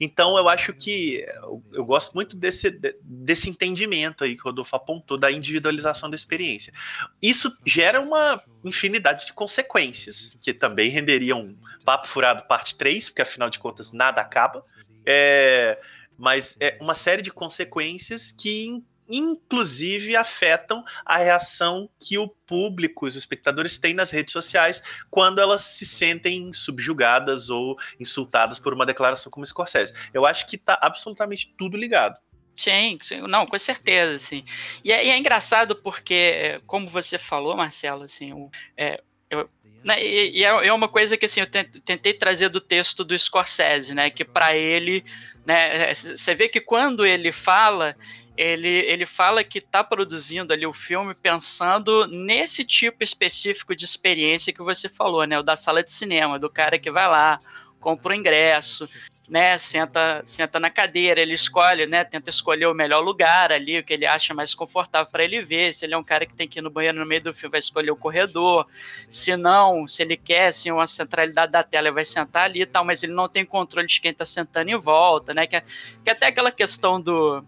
Então eu acho que eu, eu gosto muito desse, desse entendimento aí que o Rodolfo apontou da individualização da experiência. Isso gera uma infinidade de consequências, que também renderiam um papo furado parte 3, porque afinal de contas nada acaba. É, mas é uma série de consequências que inclusive afetam a reação que o público, os espectadores têm nas redes sociais quando elas se sentem subjugadas ou insultadas por uma declaração como Scorsese. Eu acho que está absolutamente tudo ligado. Sim, não, com certeza, sim. E é, e é, engraçado porque, como você falou, Marcelo, assim, o, é, eu, né, e, e, é, é uma coisa que assim, eu tentei trazer do texto do Scorsese, né? Que para ele, né, você vê que quando ele fala, ele, ele fala que está produzindo ali o filme pensando nesse tipo específico de experiência que você falou, né? O da sala de cinema, do cara que vai lá, compra o ingresso, né, senta, senta na cadeira, ele escolhe, né, tenta escolher o melhor lugar ali, o que ele acha mais confortável para ele ver. Se ele é um cara que tem que ir no banheiro no meio do filme, vai escolher o corredor. Se não, se ele quer assim, uma centralidade da tela, ele vai sentar ali e tal, mas ele não tem controle de quem está sentando em volta, né? Que, é, que é até aquela questão do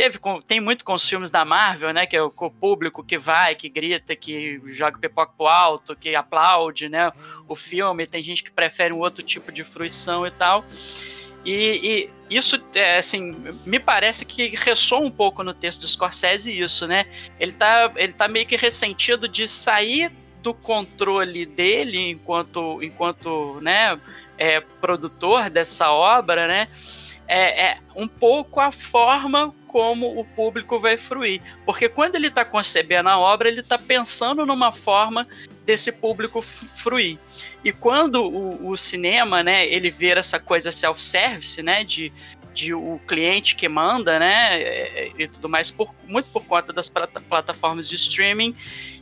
teve tem muito com os filmes da Marvel, né? Que é o, público que vai, que grita, que joga pipoca pro alto, que aplaude, né? O filme. Tem gente que prefere um outro tipo de fruição e tal. E, e isso, é, assim, me parece que ressoa um pouco no texto do Scorsese isso, né? Ele tá, ele tá meio que ressentido de sair do controle dele enquanto, enquanto né, é, produtor dessa obra, né? É, é um pouco a forma como o público vai fruir. Porque quando ele está concebendo a obra, ele está pensando numa forma desse público fruir. E quando o, o cinema, né, ele vê essa coisa self-service, né, de, de o cliente que manda, né, e tudo mais, por, muito por conta das plataformas de streaming,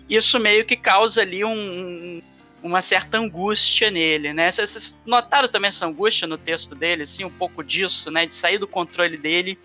isso meio que causa ali um, uma certa angústia nele, né? Vocês notaram também essa angústia no texto dele, assim, um pouco disso, né? De sair do controle dele,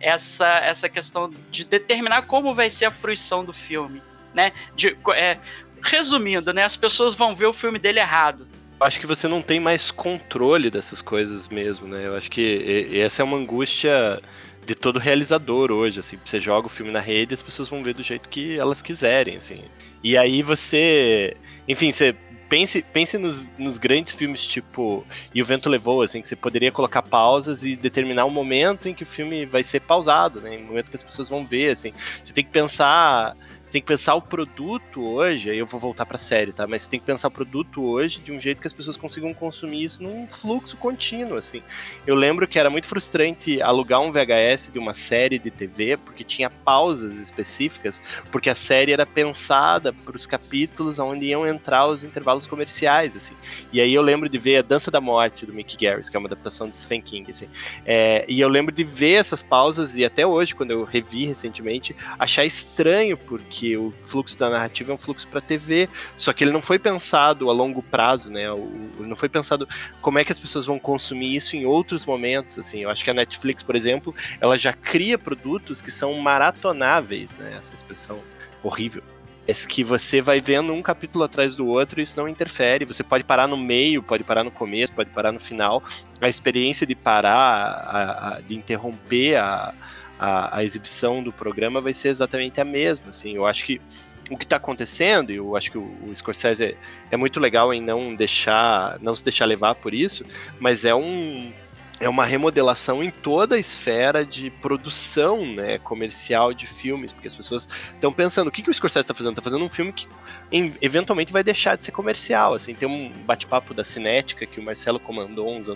essa, essa questão de determinar como vai ser a fruição do filme, né? De, é, resumindo, né? As pessoas vão ver o filme dele errado. Eu acho que você não tem mais controle dessas coisas mesmo, né? Eu acho que essa é uma angústia de todo realizador hoje, assim. Você joga o filme na rede as pessoas vão ver do jeito que elas quiserem, assim. E aí você... Enfim, você pense, pense nos, nos, grandes filmes tipo E o Vento Levou, assim, que você poderia colocar pausas e determinar o momento em que o filme vai ser pausado, né? O momento que as pessoas vão ver, assim. Você tem que pensar você tem que pensar o produto hoje, aí eu vou voltar pra série, tá? Mas você tem que pensar o produto hoje de um jeito que as pessoas consigam consumir isso num fluxo contínuo, assim. Eu lembro que era muito frustrante alugar um VHS de uma série de TV, porque tinha pausas específicas, porque a série era pensada para os capítulos onde iam entrar os intervalos comerciais, assim. E aí eu lembro de ver A Dança da Morte, do Mickey Garris, que é uma adaptação de Stephen King, assim. É, e eu lembro de ver essas pausas, e até hoje, quando eu revi recentemente, achar estranho, porque que o fluxo da narrativa é um fluxo para TV, só que ele não foi pensado a longo prazo, né? O, não foi pensado como é que as pessoas vão consumir isso em outros momentos, assim. Eu acho que a Netflix, por exemplo, ela já cria produtos que são maratonáveis, né? Essa expressão horrível. É que você vai vendo um capítulo atrás do outro e isso não interfere. Você pode parar no meio, pode parar no começo, pode parar no final. A experiência de parar, a, a, de interromper a, a, a exibição do programa vai ser exatamente a mesma. Assim, eu acho que o que está acontecendo, e eu acho que o, o Scorsese é, é, muito legal em não deixar, não se deixar levar por isso, mas é um é uma remodelação em toda a esfera de produção né, comercial de filmes, porque as pessoas estão pensando, o que, que o Scorsese está fazendo? Está fazendo um filme que em, eventualmente vai deixar de ser comercial, assim, tem um bate-papo da Cinética que o Marcelo comandou uns,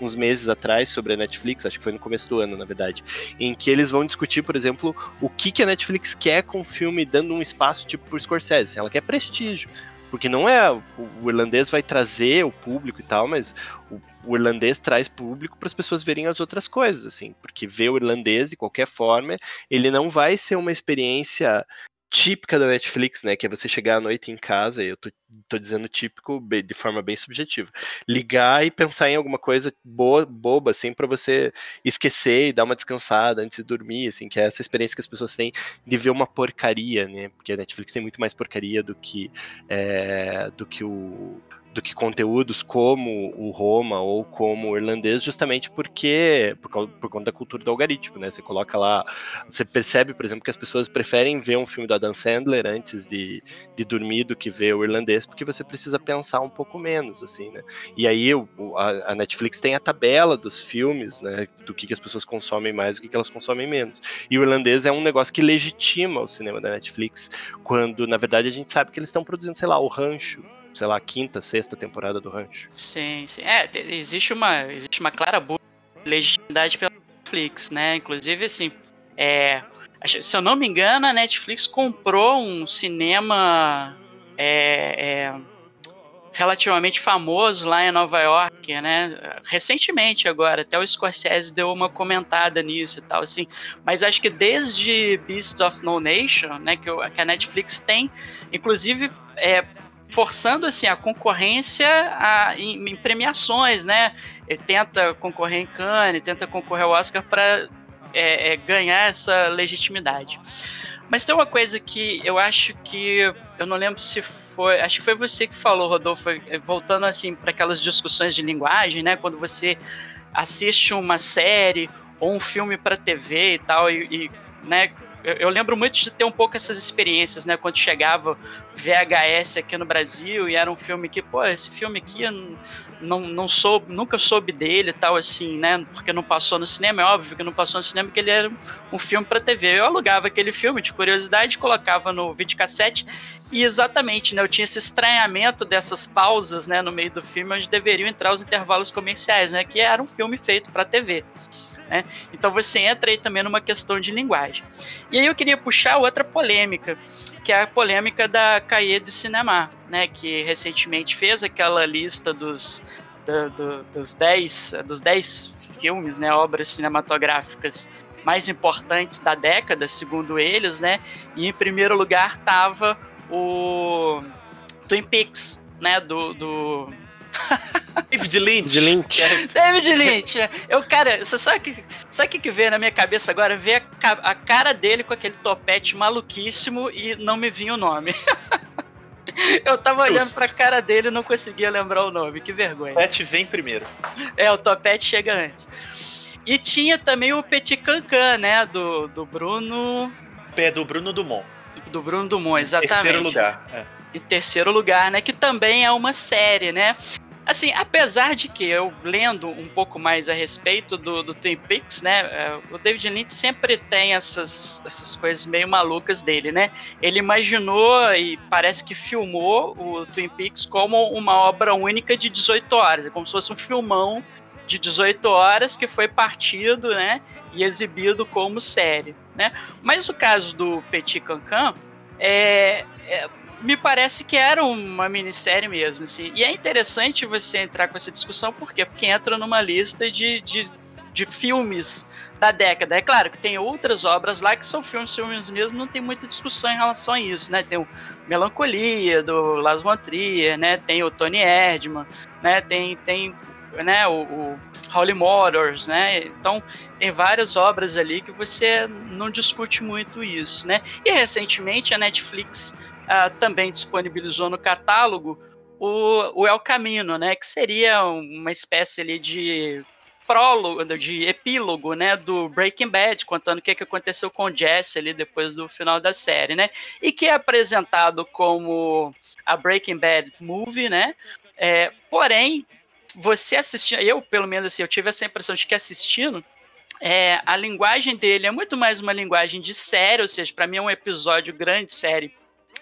uns meses atrás sobre a Netflix, acho que foi no começo do ano, na verdade, em que eles vão discutir, por exemplo, o que, que a Netflix quer com o filme dando um espaço tipo por Scorsese, ela quer prestígio, porque não é o, irlandês vai trazer o público e tal, mas o, irlandês traz público para as pessoas verem as outras coisas, assim, porque ver o irlandês de qualquer forma, ele não vai ser uma experiência típica da Netflix, né? Que é você chegar à noite em casa, eu tô, tô dizendo típico de forma bem subjetiva. Ligar e pensar em alguma coisa boa, boba, assim, para você esquecer e dar uma descansada antes de dormir, assim, que é essa experiência que as pessoas têm de ver uma porcaria, né? Porque a Netflix tem muito mais porcaria do que, é, do que o do que conteúdos como o Roma ou como o irlandês, justamente porque por, por, conta da cultura do algoritmo, né? Você coloca lá, você percebe, por exemplo, que as pessoas preferem ver um filme do Adam Sandler antes de, de dormir do que ver o irlandês, porque você precisa pensar um pouco menos, assim, né? E aí o, a, a, Netflix tem a tabela dos filmes, né? Do que, que as pessoas consomem mais, do que, que elas consomem menos. E o irlandês é um negócio que legitima o cinema da Netflix, quando na verdade a gente sabe que eles estão produzindo, sei lá, o Rancho sei lá, quinta, sexta temporada do Rancho. Sim, sim. É, existe uma, existe uma clara legitimidade pela Netflix, né? Inclusive, assim, é, se eu não me engano, a Netflix comprou um cinema. É, é, relativamente famoso lá em Nova York, né? Recentemente agora, até o Scorsese deu uma comentada nisso e tal, assim. Mas acho que desde Beasts of No Nation, né, que, que a Netflix tem, inclusive é, forçando assim a concorrência a, em, em, premiações, né? Ele tenta concorrer em Cannes, tenta concorrer ao Oscar para é, é, ganhar essa legitimidade. Mas tem uma coisa que eu acho que eu não lembro se foi, acho que foi você que falou, Rodolfo, eh, voltando assim para aquelas discussões de linguagem, né? Quando você assiste uma série ou um filme para TV e tal e, e né, eu, eu, lembro muito de ter um pouco essas experiências, né? Quando chegava VHS aqui no Brasil e era um filme que, pô, esse filme aqui não, não soube, nunca soube dele tal, assim, né? Porque não passou no cinema, é óbvio que não passou no cinema, porque ele era um filme para TV. Eu alugava aquele filme de curiosidade, colocava no videocassete e exatamente, né? Eu tinha esse estranhamento dessas pausas, né, no meio do filme, onde deveriam entrar os intervalos comerciais, né? Que era um filme feito para TV. Né? Então você entra aí também numa questão de linguagem. E aí eu queria puxar outra polêmica, que é a polêmica da Cahiers de Cinema, né? Que recentemente fez aquela lista dos, do, do, dos 10 dos dez filmes, né? Obras cinematográficas mais importantes da década, segundo eles, né? E em primeiro lugar estava o Twin Peaks, né? Do, do David Lynch. De Lynch. David Lynch. Né? Eu, cara, você sabe o que, sabe que, que veio na minha cabeça agora? Ver a, a, cara dele com aquele topete maluquíssimo e não me vinha o nome. Eu tava olhando pra cara dele e não conseguia lembrar o nome. Que vergonha. O topete vem primeiro. É, o topete chega antes. E tinha também o Petit Cancan, né? Do, do Bruno. É do Bruno Dumont. Do Bruno Dumont, exatamente. Em terceiro lugar. É. Em terceiro lugar, né? Que também é uma série, né? Assim, apesar de que eu lendo um pouco mais a respeito do, do Twin Peaks, né, é, o David Lynch sempre tem essas, essas coisas meio malucas dele, né? Ele imaginou e parece que filmou o Twin Peaks como uma obra única de 18 horas, é como se fosse um filmão de 18 horas que foi partido, né, e exibido como série, né? Mas o caso do Petit Cancan é, é me parece que era uma minissérie mesmo, assim. E é interessante você entrar com essa discussão, por quê? Porque entra numa lista de, de, de filmes da década. É claro que tem outras obras lá que são filmes, filmes mesmo, não tem muita discussão em relação a isso, né? Tem o Melancolia, do Lars von Trier, né? Tem o Tony Erdmann, né? Tem, tem né, o, o Holy Motors, né? Então tem várias obras ali que você não discute muito isso, né? E recentemente a Netflix uh, também disponibilizou no catálogo o, o El Camino, né? Que seria uma espécie ali de prólogo, de epílogo, né, do Breaking Bad, contando o que, que aconteceu com Jesse ali depois do final da série, né, e que é apresentado como a Breaking Bad Movie, né, é, porém, você assistindo, eu pelo menos assim, eu tive essa impressão de que assistindo, é, a linguagem dele é muito mais uma linguagem de série, ou seja, para mim é um episódio grande, série,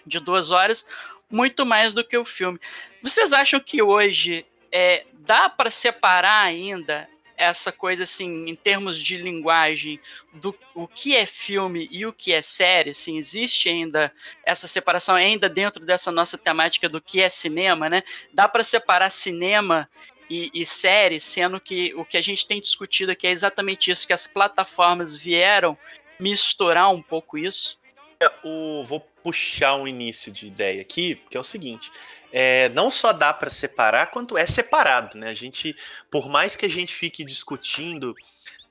de duas horas, muito mais do que o filme. Vocês acham que hoje é, dá para separar ainda essa coisa assim, em termos de linguagem, do o que é filme e o que é série? Assim, existe ainda essa separação ainda dentro dessa nossa temática do que é cinema, né? Dá para separar cinema e, e série, sendo que o que a gente tem discutido aqui é exatamente isso, que as plataformas vieram misturar um pouco isso? É, o, vou puxar um início de ideia aqui, que é o seguinte: é, não só dá para separar, quanto é separado, né? A gente, por mais que a gente fique discutindo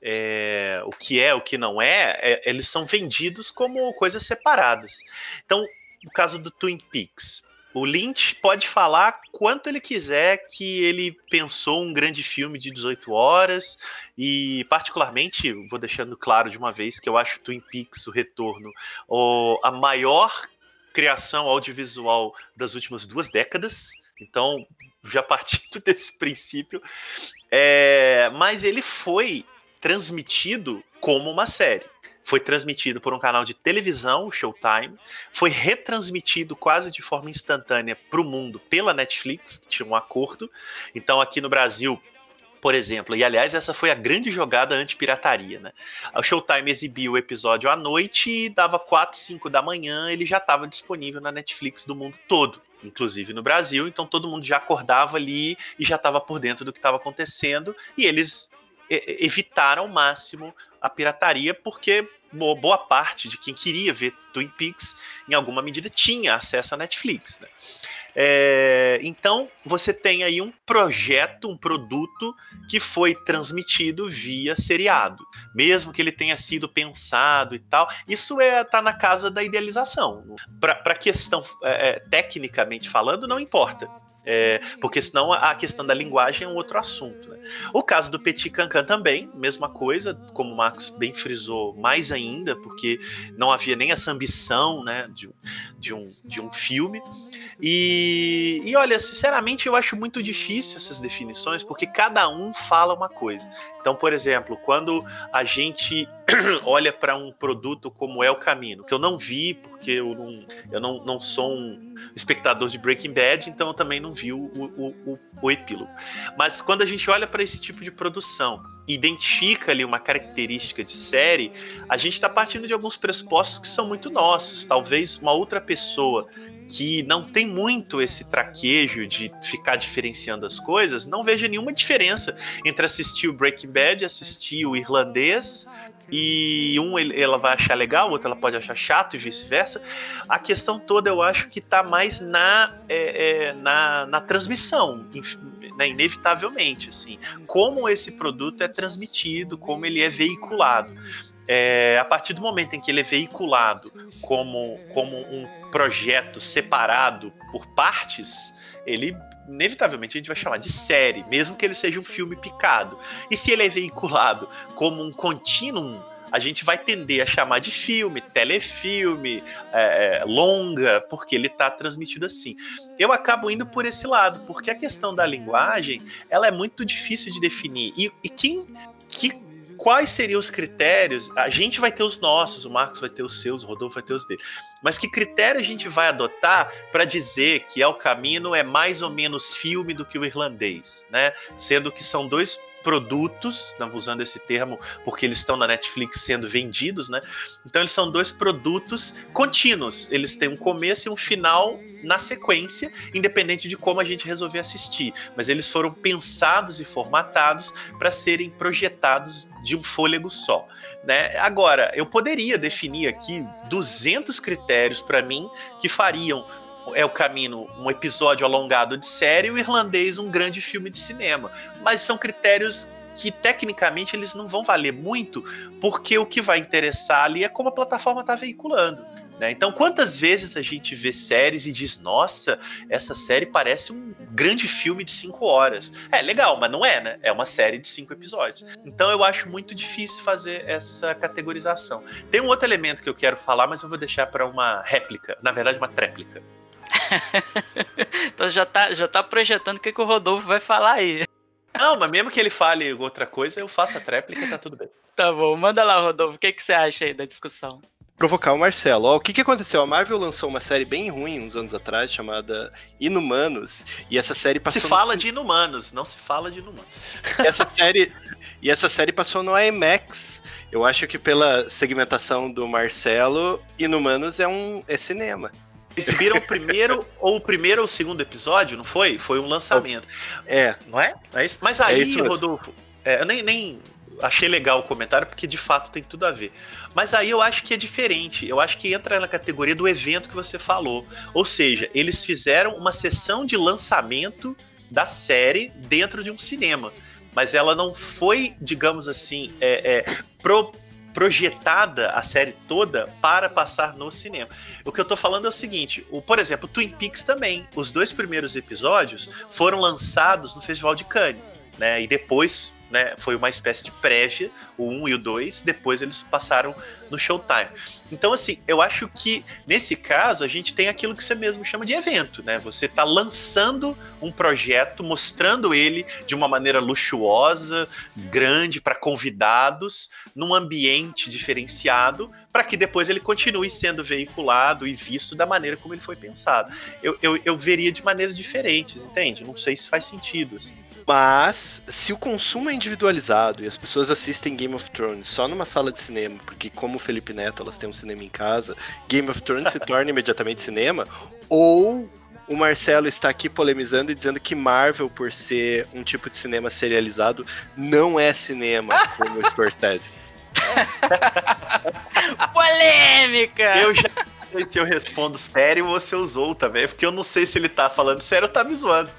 é, o que é, o que não é, é, eles são vendidos como coisas separadas. Então, no caso do Twin Peaks, o Lynch pode falar quanto ele quiser que ele pensou um grande filme de 18 horas. E particularmente, vou deixando claro de uma vez que eu acho Twin Peaks o retorno o, a maior criação audiovisual das últimas duas décadas. Então, já partindo desse princípio, é, mas ele foi transmitido como uma série foi transmitido por um canal de televisão, o Showtime, foi retransmitido quase de forma instantânea para o mundo pela Netflix, que tinha um acordo. Então, aqui no Brasil, por exemplo, e aliás, essa foi a grande jogada anti-pirataria, né? O Showtime exibiu o episódio à noite e dava 4, 5 da manhã, ele já estava disponível na Netflix do mundo todo. inclusive no Brasil, então todo mundo já acordava ali e já estava por dentro do que estava acontecendo, e eles evitaram ao máximo a pirataria, porque boa parte de quem queria ver Twin Peaks, em alguma medida, tinha acesso à Netflix. Né? É, então, você tem aí um projeto, um produto que foi transmitido via seriado, mesmo que ele tenha sido pensado e tal. Isso é tá na casa da idealização. Para a questão é, é, tecnicamente falando, não importa. É, porque senão a questão da linguagem é um outro assunto. Né? O caso do Petit Cancan também, mesma coisa, como o Marcos bem frisou, mais ainda, porque não havia nem essa ambição né, de, de, um, de um filme. E, e olha, sinceramente, eu acho muito difícil essas definições, porque cada um fala uma coisa. Então, por exemplo, quando a gente olha para um produto como É o Caminho, que eu não vi, porque eu não, eu não, não sou um espectador de Breaking Bad, então eu também não vi o, o, o, o epílogo. Mas quando a gente olha para esse tipo de produção identifica ali uma característica de série, a gente está partindo de alguns pressupostos que são muito nossos. Talvez uma outra pessoa que não tem muito esse traquejo de ficar diferenciando as coisas, não veja nenhuma diferença entre assistir o Breaking Bad assistir o Irlandês, e um ela vai achar legal, o outro ela pode achar chato e vice-versa. A questão toda eu acho que está mais na, é, é, na, na transmissão, né, inevitavelmente, assim, como esse produto é transmitido, como ele é veiculado. É, a partir do momento em que ele é veiculado como, como um projeto separado por partes, ele inevitavelmente a gente vai chamar de série, mesmo que ele seja um filme picado. E se ele é veiculado como um contínuo, a gente vai tender a chamar de filme, telefilme, é, é longa, porque ele está transmitido assim. Eu acabo indo por esse lado, porque a questão da linguagem ela é muito difícil de definir. E, e quem que quais seriam os critérios? A gente vai ter os nossos, o Marcos vai ter os seus, o Rodolfo vai ter os dele. Mas que critério a gente vai adotar para dizer que El Camino é mais ou menos filme do que o irlandês, né? Sendo que são dois produtos, não usando esse termo porque eles estão na Netflix sendo vendidos, né? Então eles são dois produtos contínuos. Eles têm um começo e um final na sequência, independente de como a gente resolver assistir. Mas eles foram pensados e formatados para serem projetados de um fôlego só. Né? Agora, eu poderia definir aqui 200 critérios para mim que fariam é o caminho um episódio alongado de série e o irlandês um grande filme de cinema. Mas são critérios que tecnicamente eles não vão valer muito, porque o que vai interessar ali é como a plataforma está veiculando. Né? Então, quantas vezes a gente vê séries e diz, nossa, essa série parece um grande filme de cinco horas. É legal, mas não é, né? É uma série de cinco episódios. Então, eu acho muito difícil fazer essa categorização. Tem um outro elemento que eu quero falar, mas eu vou deixar para uma réplica, na verdade, uma tréplica. então já tá, já tá projetando o que, que o Rodolfo vai falar aí. Não, mas mesmo que ele fale outra coisa, eu faço a tréplica e tá tudo bem. Tá bom, manda lá, Rodolfo. O que, que você acha aí da discussão? Provocar o Marcelo. Ó, o que, que aconteceu? A Marvel lançou uma série bem ruim uns anos atrás, chamada Inumanos, e essa série passou. Se fala no... de Inumanos, não se fala de Inumanos. essa série. E essa série passou no IMAX. Eu acho que pela segmentação do Marcelo, Inumanos é um é cinema. Exibiram o primeiro, ou o primeiro ou o segundo episódio, não foi? Foi um lançamento. É. Não é? é isso? Mas aí, é Rodolfo, é, eu nem, nem achei legal o comentário, porque de fato tem tudo a ver. Mas aí eu acho que é diferente. Eu acho que entra na categoria do evento que você falou. Ou seja, eles fizeram uma sessão de lançamento da série dentro de um cinema. Mas ela não foi, digamos assim, é, é, pro, projetada a série toda para passar no cinema. O que eu tô falando é o seguinte, o, por exemplo, Twin Peaks também, os dois primeiros episódios foram lançados no Festival de Cannes, né? E depois né, foi uma espécie de prévia, o 1 e o 2, depois eles passaram no Showtime. Então, assim, eu acho que nesse caso a gente tem aquilo que você mesmo chama de evento, né? Você está lançando um projeto, mostrando ele de uma maneira luxuosa, grande, para convidados, num ambiente diferenciado, para que depois ele continue sendo veiculado e visto da maneira como ele foi pensado. Eu, eu, eu veria de maneiras diferentes, entende? Não sei se faz sentido. Assim. Mas, se o consumo é individualizado e as pessoas assistem Game of Thrones só numa sala de cinema, porque como o Felipe Neto, elas têm um cinema em casa, Game of Thrones se torna imediatamente cinema, ou o Marcelo está aqui polemizando e dizendo que Marvel, por ser um tipo de cinema serializado, não é cinema como o Scorsese. Polêmica! Eu já se eu respondo sério, você usou também, porque eu não sei se ele tá falando sério ou tá me zoando.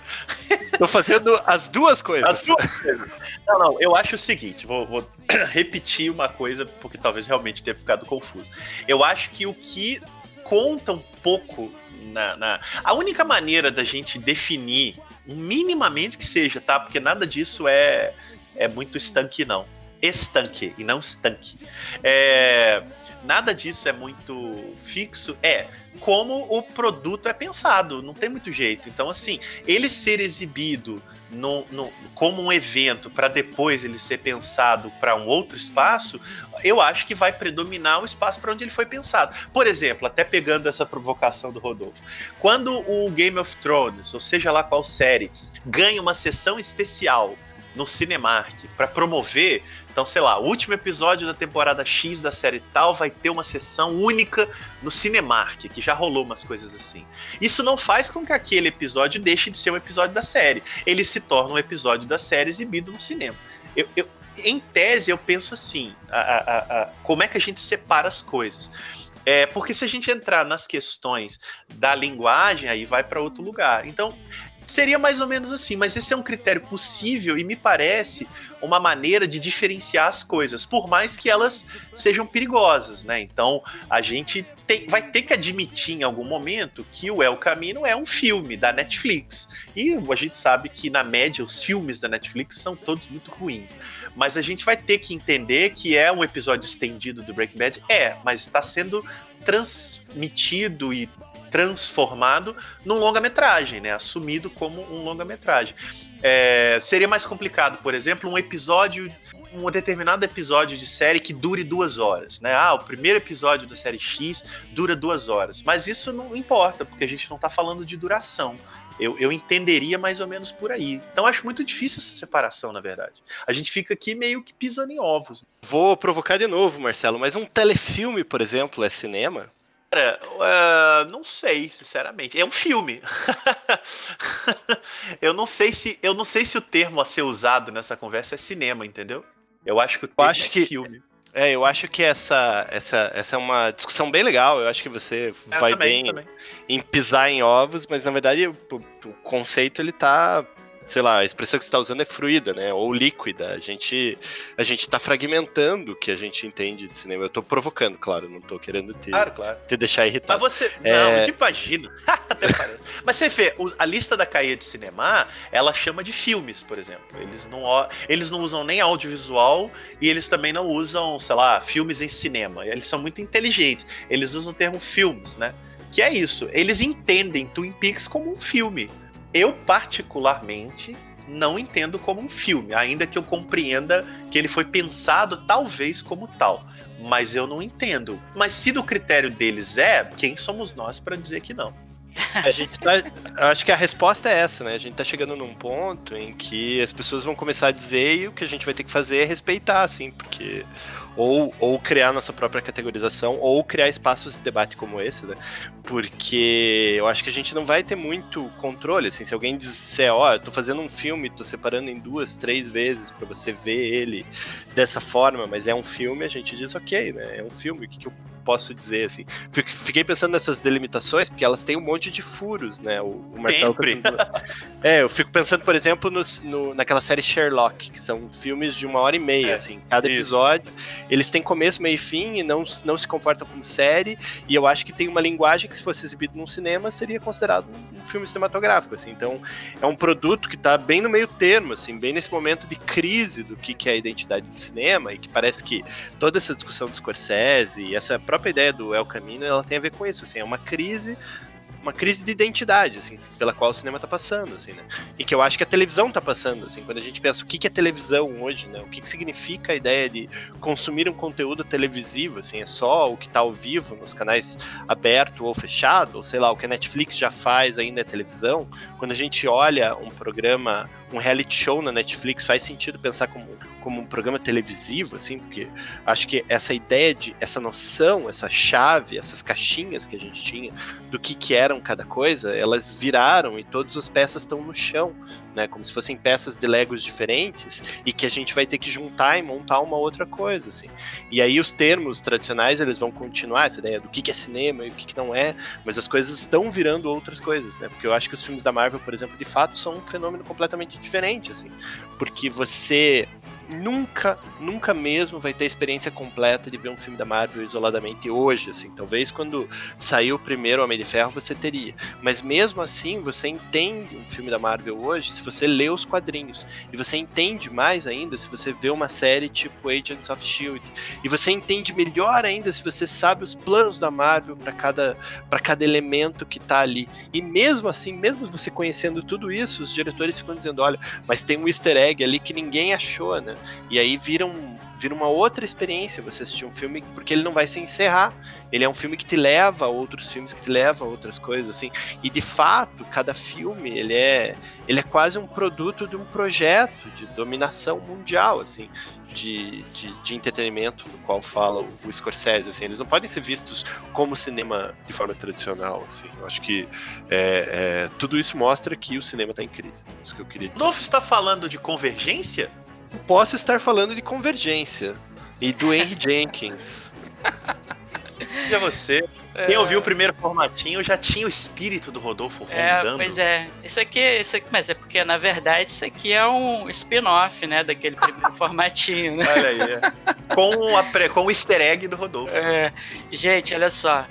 Tô fazendo as duas coisas. As duas coisas. Não, não, eu acho o seguinte, vou, vou repetir uma coisa, porque talvez realmente tenha ficado confuso. Eu acho que o que conta um pouco na, na, A única maneira da gente definir, minimamente que seja, tá? Porque nada disso é, é muito estanque, não. Estanque, e não estanque. É nada disso é muito fixo. É como o produto é pensado, não tem muito jeito. Então, assim, ele ser exibido no, no, como um evento para depois ele ser pensado para um outro espaço, eu acho que vai predominar o espaço para onde ele foi pensado. Por exemplo, até pegando essa provocação do Rodolfo, quando o Game of Thrones, ou seja lá qual série, ganha uma sessão especial no Cinemark para promover, então, sei lá, o último episódio da temporada X da série tal vai ter uma sessão única no Cinemark, que já rolou umas coisas assim. Isso não faz com que aquele episódio deixe de ser um episódio da série. Ele se torna um episódio da série exibido no cinema. Eu, eu em tese, eu penso assim: a, a, a, como é que a gente separa as coisas? É, porque se a gente entrar nas questões da linguagem, aí vai para outro lugar. Então, Seria mais ou menos assim, mas esse é um critério possível e me parece uma maneira de diferenciar as coisas, por mais que elas sejam perigosas, né? Então a gente tem, vai ter que admitir em algum momento que o El Camino é um filme da Netflix. E a gente sabe que, na média, os filmes da Netflix são todos muito ruins. Mas a gente vai ter que entender que é um episódio estendido do Breaking Bad. É, mas está sendo transmitido e transformado num longa-metragem, né? Assumido como um longa-metragem. É, seria mais complicado, por exemplo, um episódio, um determinado episódio de série que dure duas horas, né? Ah, o primeiro episódio da série X dura duas horas. Mas isso não importa, porque a gente não está falando de duração. Eu, eu, entenderia mais ou menos por aí. Então acho muito difícil essa separação, na verdade. A gente fica aqui meio que pisando em ovos. Vou provocar de novo, Marcelo, mas um telefilme, por exemplo, é cinema? Cara, uh, não sei, sinceramente. É um filme. eu não sei se eu não sei se o termo a ser usado nessa conversa é cinema, entendeu? Eu acho que o termo acho é que, filme. É, eu acho que essa, essa, essa é uma discussão bem legal. Eu acho que você É, vai também, bem também. em pisar em ovos, mas na verdade o, o conceito ele tá sei lá, a expressão que você está usando é fluida, né? Ou líquida. A gente a gente está fragmentando o que a gente entende de cinema. Eu estou provocando, claro, não estou querendo te, Claro, claro. te deixar Mas irritado. você. É. Não, imagina. Mas você vê, a lista da Caia de Cinema, ela chama de filmes, por exemplo. Eles não, eles não usam nem audiovisual e eles também não usam, sei lá, filmes em cinema. Eles são muito inteligentes. Eles usam o termo filmes, né? Que é isso. Eles entendem Twin Peaks como um filme. Eu, particularmente, não entendo como um filme, ainda que eu compreenda que ele foi pensado talvez como tal. Mas eu não entendo. Mas se do critério deles é, quem somos nós para dizer que não? A gente tá, acho que a resposta é essa, né? A gente tá chegando num ponto em que as pessoas vão começar a dizer e o que a gente vai ter que fazer é respeitar, assim, porque ou, ou criar nossa própria categorização ou criar espaços de debate como esse, né? Porque eu acho que a gente não vai ter muito controle, assim, se alguém disser, ó, eu tô fazendo um filme, tô separando em duas, três vezes pra você ver ele dessa forma, mas é um filme, a gente diz, ok, né? É um filme, o que, que eu posso dizer, assim? Fiquei pensando nessas delimitações, porque elas têm um monte de furos, né? O, o Marcelo tá Sempre. É, eu fico pensando, por exemplo, nos- no- naquela série Sherlock, que são filmes de uma hora e meia, É, assim. Cada isso. episódio, eles têm começo, meio e fim e não, não se comportam como série. E eu acho que tem uma linguagem que, se fosse exibido num cinema, seria considerado um filme cinematográfico, assim. Então, é um produto que tá bem no meio termo, assim, bem nesse momento de crise do que, que é a identidade do cinema e que parece que toda essa discussão do Scorsese e essa própria ideia do El Camino, ela tem a ver com isso, assim, é uma crise uma crise de identidade, assim, pela qual o cinema tá passando, assim, né? E que eu acho que a televisão tá passando, assim, quando a gente pensa o que que é televisão hoje, né? O que que significa a ideia de consumir um conteúdo televisivo, assim, é só o que tá ao vivo nos canais aberto ou fechado, ou sei lá, o que a Netflix já faz ainda é televisão, quando a gente olha um programa, um reality show na Netflix, faz sentido pensar como, como um programa televisivo, assim, porque acho que essa ideia de, essa noção, essa chave, essas caixinhas que a gente tinha do que, que eram cada coisa, elas viraram e todas as peças estão no chão, né? Como se fossem peças de Legos diferentes e que a gente vai ter que juntar e montar uma outra coisa, assim. E aí os termos tradicionais eles vão continuar essa ideia do que, é cinema e o que, que não é, mas as coisas estão virando outras coisas, né? Porque eu acho que os filmes da Marvel, por exemplo, de fato são um fenômeno completamente diferente, assim, porque você nunca, nunca mesmo vai ter a experiência completa de ver um filme da Marvel isoladamente hoje, assim. Talvez quando saiu o primeiro Homem de Ferro você teria. Mas mesmo assim, você entende um filme da Marvel hoje se você lê os quadrinhos. E você entende mais ainda se você vê uma série tipo Agents of Shield. E você entende melhor ainda se você sabe os planos da Marvel para cada, cada elemento que tá ali. E mesmo assim, mesmo você conhecendo tudo isso, os diretores ficam dizendo: olha, mas tem um easter egg ali que ninguém achou, né? E aí vira, um, vira uma outra experiência você assistir um filme, porque ele não vai se encerrar. Ele é um filme que te leva a outros filmes, que te leva a outras coisas, assim. E de fato, cada filme, ele é, ele é quase um produto de um projeto de dominação mundial, assim. De, de, de, entretenimento do qual fala o, Scorsese, assim, eles não podem ser vistos como cinema de forma tradicional, assim, eu acho que é, é, tudo isso mostra que o cinema está em crise, isso que eu queria dizer. Novo está falando de convergência? Posso estar falando de Convergência e do Henry Jenkins. Já você. Quem ouviu o primeiro formatinho já tinha o espírito do Rodolfo é, rondando. Pois é. Isso aqui, isso aqui, mas é porque, na verdade, isso aqui é um spin-off, né? Daquele primeiro formatinho, né? Olha aí. É. Com, a, com o easter egg do Rodolfo. É. Gente, olha só.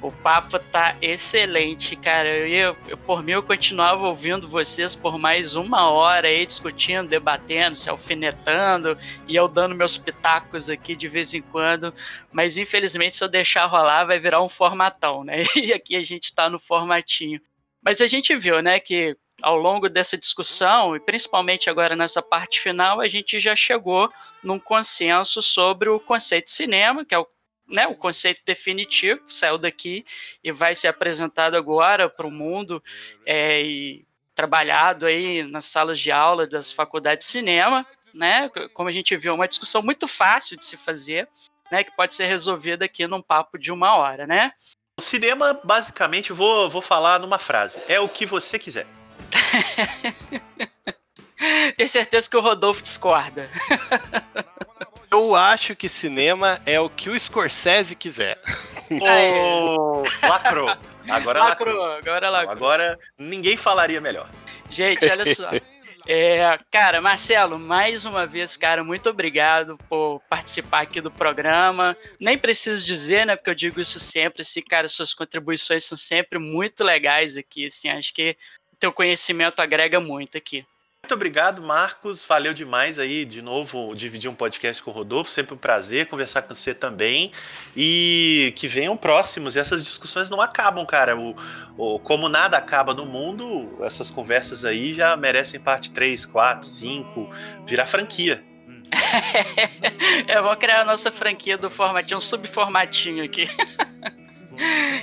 O papo tá excelente, cara. Eu, eu, por mim, eu continuava ouvindo vocês por mais uma hora aí, discutindo, debatendo, se alfinetando, e eu dando meus pitacos aqui de vez em quando. Mas, infelizmente, se eu deixar rolar, vai virar um formatão, né? E aqui a gente tá no formatinho. Mas a gente viu, né, que ao longo dessa discussão, e principalmente agora nessa parte final, a gente já chegou num consenso sobre o conceito de cinema, que é o né, o conceito definitivo, saiu daqui e vai ser apresentado agora para o mundo é, e trabalhado aí nas salas de aula das faculdades de cinema, né? Como a gente viu, é uma discussão muito fácil de se fazer, né? Que pode ser resolvida aqui num papo de uma hora, né? O cinema, basicamente, vou, vou falar numa frase: é o que você quiser. Tenho certeza que o Rodolfo discorda. Eu acho que cinema é o que o Scorsese quiser. Oh, lacrou. Agora lacrou. lacrou. Agora lacrou. Agora ninguém falaria melhor. Gente, olha só. É, cara, Marcelo, mais uma vez, cara, muito obrigado por participar aqui do programa. Nem preciso dizer, né, porque eu digo isso sempre, assim, cara, suas contribuições são sempre muito legais aqui, assim, acho que teu conhecimento agrega muito aqui. Muito obrigado, Marcos. Valeu demais aí, de novo, dividir um podcast com o Rodolfo. Sempre um prazer conversar com você também. E que venham próximos. Essas discussões não acabam, cara. O, o, como nada acaba no mundo, essas conversas aí já merecem parte 3, 4, 5, virar franquia. Eu vou criar a nossa franquia do formatinho, um subformatinho aqui.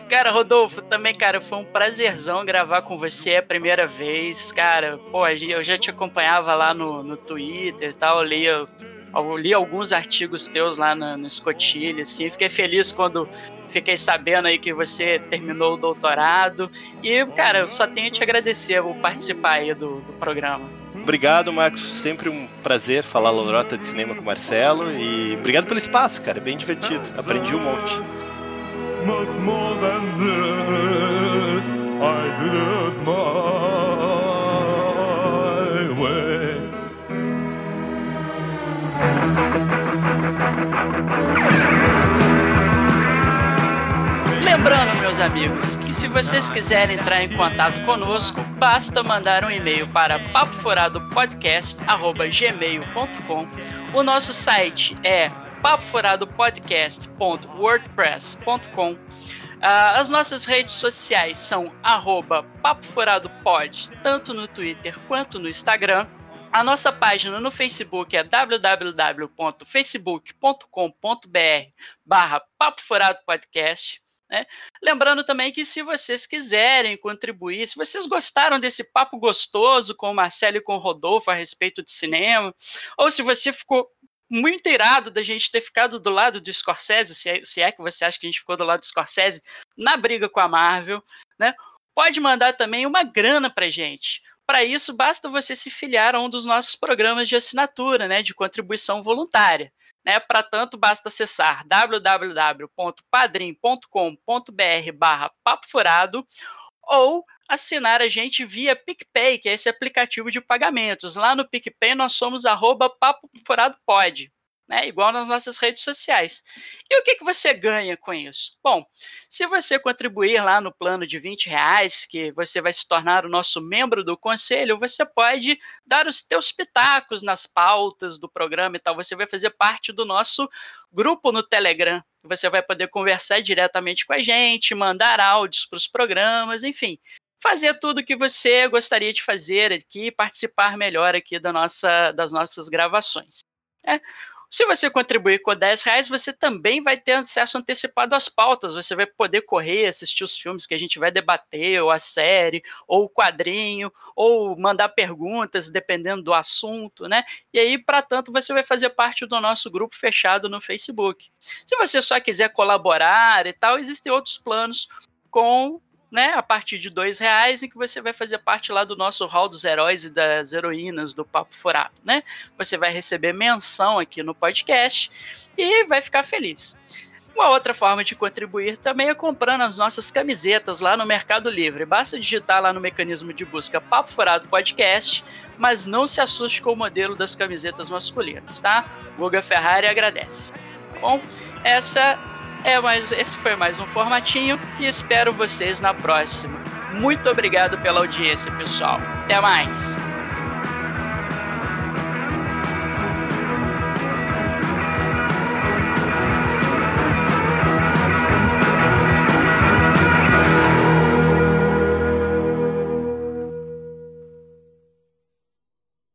Cara, Rodolfo, também, cara, foi um prazerzão gravar com você a primeira vez. Cara, pô, eu já te acompanhava lá no, no Twitter e tal, eu li, eu, eu li alguns artigos teus lá no, no Escotilha, assim. Fiquei feliz quando fiquei sabendo aí que você terminou o doutorado. E, cara, eu só tenho a te agradecer por participar aí do, do programa. Obrigado, Marcos. Sempre um prazer falar Lorota de cinema com o Marcelo. E obrigado pelo espaço, cara. É bem divertido. Aprendi um monte much more than this. I did it my way. Lembrando, meus amigos, que se vocês quiserem entrar em contato conosco, basta mandar um e-mail para papofuradopodcast.gmail.com. O nosso site é papofuradopodcast.wordpress.com. Uh, as nossas redes sociais são arroba papofuradopod, tanto no Twitter quanto no Instagram. A nossa página no Facebook é www.facebook.com.br barra Papo Podcast. Né? Lembrando também que se vocês quiserem contribuir, se vocês gostaram desse papo gostoso com o Marcelo e com o Rodolfo a respeito de cinema, ou se você ficou muito irado da gente ter ficado do lado do Scorsese, se é, se é, que você acha que a gente ficou do lado do Scorsese na briga com a Marvel, né? Pode mandar também uma grana pra gente. Para isso, basta você se filiar a um dos nossos programas de assinatura, né, de contribuição voluntária. Né? Para tanto, basta acessar www.padrim.com.br barra papo furado ou assinar a gente via PicPay, que é esse aplicativo de pagamentos. Lá no PicPay nós somos arroba papo furado pode né? Igual nas nossas redes sociais. E o que, que você ganha com isso? Bom, se você contribuir lá no plano de 20 reais, que você vai se tornar o nosso membro do conselho, você pode dar os teus pitacos nas pautas do programa e tal. Você vai fazer parte do nosso grupo no Telegram. Você vai poder conversar diretamente com a gente, mandar áudios para os programas, enfim fazer tudo o que você gostaria de fazer aqui, participar melhor aqui da nossa, das nossas gravações. É. Se você contribuir com 10 reais, você também vai ter acesso antecipado às pautas. Você vai poder correr, assistir os filmes que a gente vai debater, ou a série, ou o quadrinho, ou mandar perguntas, dependendo do assunto, né? E aí, para tanto, você vai fazer parte do nosso grupo fechado no Facebook. Se você só quiser colaborar e tal, existem outros planos com né, a partir de dois reais, em que você vai fazer parte lá do nosso hall dos heróis e das heroínas do Papo Furado, né? Você vai receber menção aqui no podcast e vai ficar feliz. Uma outra forma de contribuir também é comprando as nossas camisetas lá no Mercado Livre. Basta digitar lá no mecanismo de busca Papo Furado Podcast, mas não se assuste com o modelo das camisetas masculinas, tá? Guga Ferrari agradece. Bom, essa é, mas esse foi mais um formatinho e espero vocês na próxima. Muito obrigado pela audiência, pessoal. Até mais!